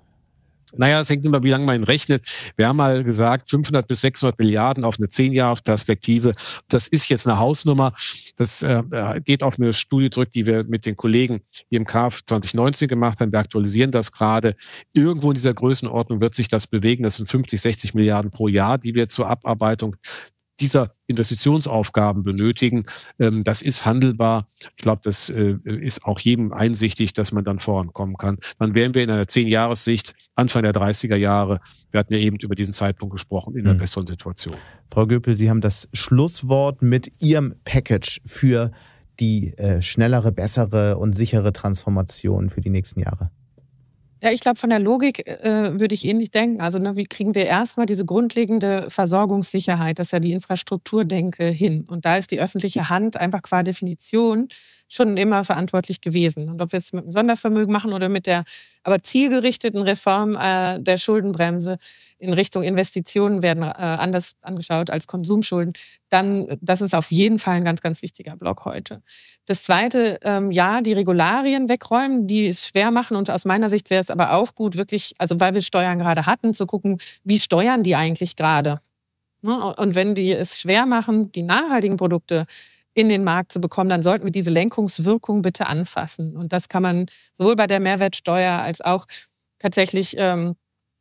Naja, es hängt immer, wie lange man ihn rechnet. Wir haben mal gesagt, 500 bis 600 Milliarden auf eine 10-Jahres-Perspektive. Das ist jetzt eine Hausnummer. Das äh, geht auf eine Studie zurück, die wir mit den Kollegen im KF 2019 gemacht haben. Wir aktualisieren das gerade. Irgendwo in dieser Größenordnung wird sich das bewegen. Das sind 50, 60 Milliarden pro Jahr, die wir zur Abarbeitung dieser Investitionsaufgaben benötigen. Ähm, das ist handelbar. Ich glaube, das äh, ist auch jedem einsichtig, dass man dann vorankommen kann. Dann wären wir in einer Zehn-Jahres-Sicht, Anfang der 30er Jahre, wir hatten ja eben über diesen Zeitpunkt gesprochen, in einer mhm. besseren Situation. Frau Göpel, Sie haben das Schlusswort mit Ihrem Package für die äh, schnellere, bessere und sichere Transformation für die nächsten Jahre. Ja, ich glaube, von der Logik äh, würde ich ähnlich denken. Also, ne, wie kriegen wir erstmal diese grundlegende Versorgungssicherheit, das ist ja die Infrastrukturdenke, hin? Und da ist die öffentliche Hand einfach qua Definition schon immer verantwortlich gewesen. Und ob wir es mit dem Sondervermögen machen oder mit der aber zielgerichteten Reform äh, der Schuldenbremse in Richtung Investitionen werden äh, anders angeschaut als Konsumschulden, dann das ist auf jeden Fall ein ganz, ganz wichtiger Block heute. Das Zweite, ähm, ja, die Regularien wegräumen, die es schwer machen. Und aus meiner Sicht wäre es aber auch gut, wirklich, also weil wir Steuern gerade hatten, zu gucken, wie steuern die eigentlich gerade? Ne? Und wenn die es schwer machen, die nachhaltigen Produkte in den Markt zu bekommen, dann sollten wir diese Lenkungswirkung bitte anfassen. Und das kann man sowohl bei der Mehrwertsteuer als auch tatsächlich ähm,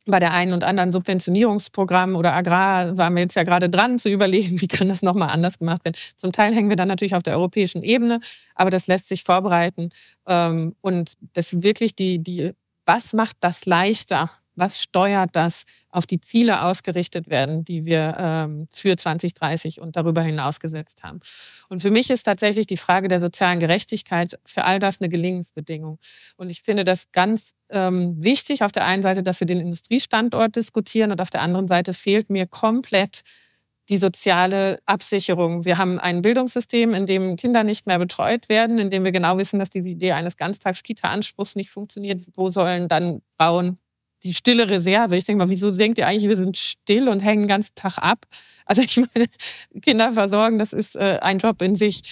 bei der einen und anderen Subventionierungsprogramm oder Agrar waren wir jetzt ja gerade dran zu überlegen, wie kann das nochmal anders gemacht werden. Zum Teil hängen wir dann natürlich auf der europäischen Ebene, aber das lässt sich vorbereiten. Ähm, und das wirklich die, die, was macht das leichter? Was steuert das auf die Ziele ausgerichtet werden, die wir ähm, für 2030 und darüber hinaus gesetzt haben. Und für mich ist tatsächlich die Frage der sozialen Gerechtigkeit für all das eine Gelingensbedingung. Und ich finde das ganz ähm, wichtig, auf der einen Seite, dass wir den Industriestandort diskutieren und auf der anderen Seite fehlt mir komplett die soziale Absicherung. Wir haben ein Bildungssystem, in dem Kinder nicht mehr betreut werden, in dem wir genau wissen, dass die Idee eines Ganztags-Kita-Anspruchs nicht funktioniert. Wo sollen dann Frauen die stille Reserve. Ich denke mal, wieso denkt ihr eigentlich, wir sind still und hängen den ganzen Tag ab? Also ich meine, Kinder versorgen, das ist äh, ein Job in sich.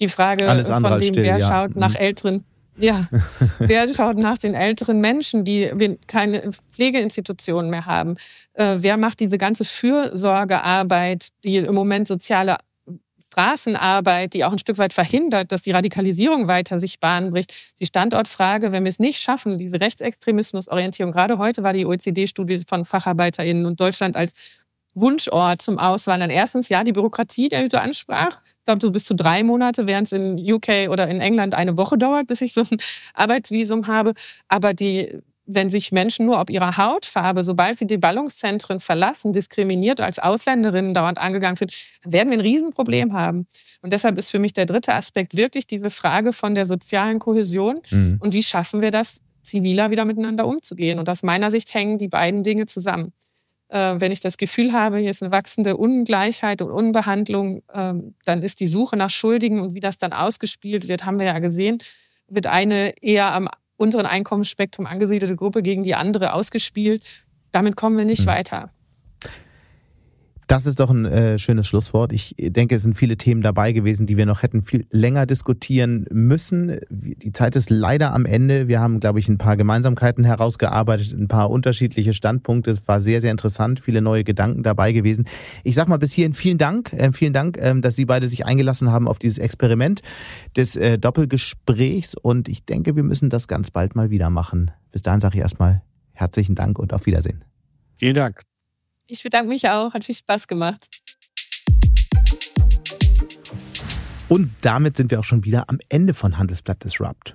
Die Frage von dem, still, wer ja. schaut nach mhm. älteren, ja, wer schaut nach den älteren Menschen, die keine Pflegeinstitutionen mehr haben? Äh, wer macht diese ganze Fürsorgearbeit, die im Moment soziale Straßenarbeit, die auch ein Stück weit verhindert, dass die Radikalisierung weiter sich Bahn bricht. Die Standortfrage, wenn wir es nicht schaffen, diese Rechtsextremismusorientierung, gerade heute war die OECD-Studie von FacharbeiterInnen und Deutschland als Wunschort zum Auswandern. Erstens, ja, die Bürokratie, der du ansprach. Ich glaube, so bis zu drei Monate, während es in UK oder in England eine Woche dauert, bis ich so ein Arbeitsvisum habe. Aber die wenn sich Menschen nur ob ihrer Hautfarbe, sobald sie die Ballungszentren verlassen, diskriminiert als Ausländerinnen dauernd angegangen sind, werden wir ein Riesenproblem haben. Und deshalb ist für mich der dritte Aspekt wirklich diese Frage von der sozialen Kohäsion mhm. und wie schaffen wir das, ziviler wieder miteinander umzugehen. Und aus meiner Sicht hängen die beiden Dinge zusammen. Äh, wenn ich das Gefühl habe, hier ist eine wachsende Ungleichheit und Unbehandlung, äh, dann ist die Suche nach Schuldigen und wie das dann ausgespielt wird, haben wir ja gesehen, wird eine eher am unteren Einkommensspektrum angesiedelte Gruppe gegen die andere ausgespielt. Damit kommen wir nicht mhm. weiter. Das ist doch ein äh, schönes Schlusswort. Ich denke, es sind viele Themen dabei gewesen, die wir noch hätten viel länger diskutieren müssen. Die Zeit ist leider am Ende. Wir haben, glaube ich, ein paar Gemeinsamkeiten herausgearbeitet, ein paar unterschiedliche Standpunkte. Es war sehr, sehr interessant, viele neue Gedanken dabei gewesen. Ich sag mal bis hierhin vielen Dank, äh, vielen Dank, äh, dass Sie beide sich eingelassen haben auf dieses Experiment des äh, Doppelgesprächs. Und ich denke, wir müssen das ganz bald mal wieder machen. Bis dahin sage ich erstmal herzlichen Dank und auf Wiedersehen. Vielen Dank. Ich bedanke mich auch, hat viel Spaß gemacht. Und damit sind wir auch schon wieder am Ende von Handelsblatt Disrupt.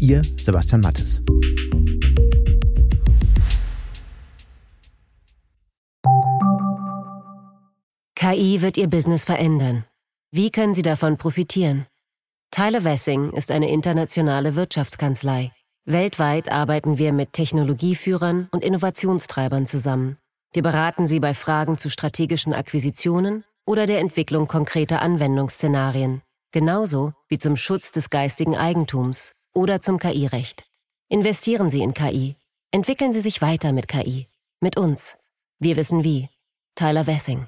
Ihr Sebastian Mattes. KI wird Ihr Business verändern. Wie können Sie davon profitieren? Tyler Wessing ist eine internationale Wirtschaftskanzlei. Weltweit arbeiten wir mit Technologieführern und Innovationstreibern zusammen. Wir beraten Sie bei Fragen zu strategischen Akquisitionen oder der Entwicklung konkreter Anwendungsszenarien, genauso wie zum Schutz des geistigen Eigentums oder zum KI-Recht. Investieren Sie in KI. Entwickeln Sie sich weiter mit KI. Mit uns. Wir wissen wie. Tyler Wessing.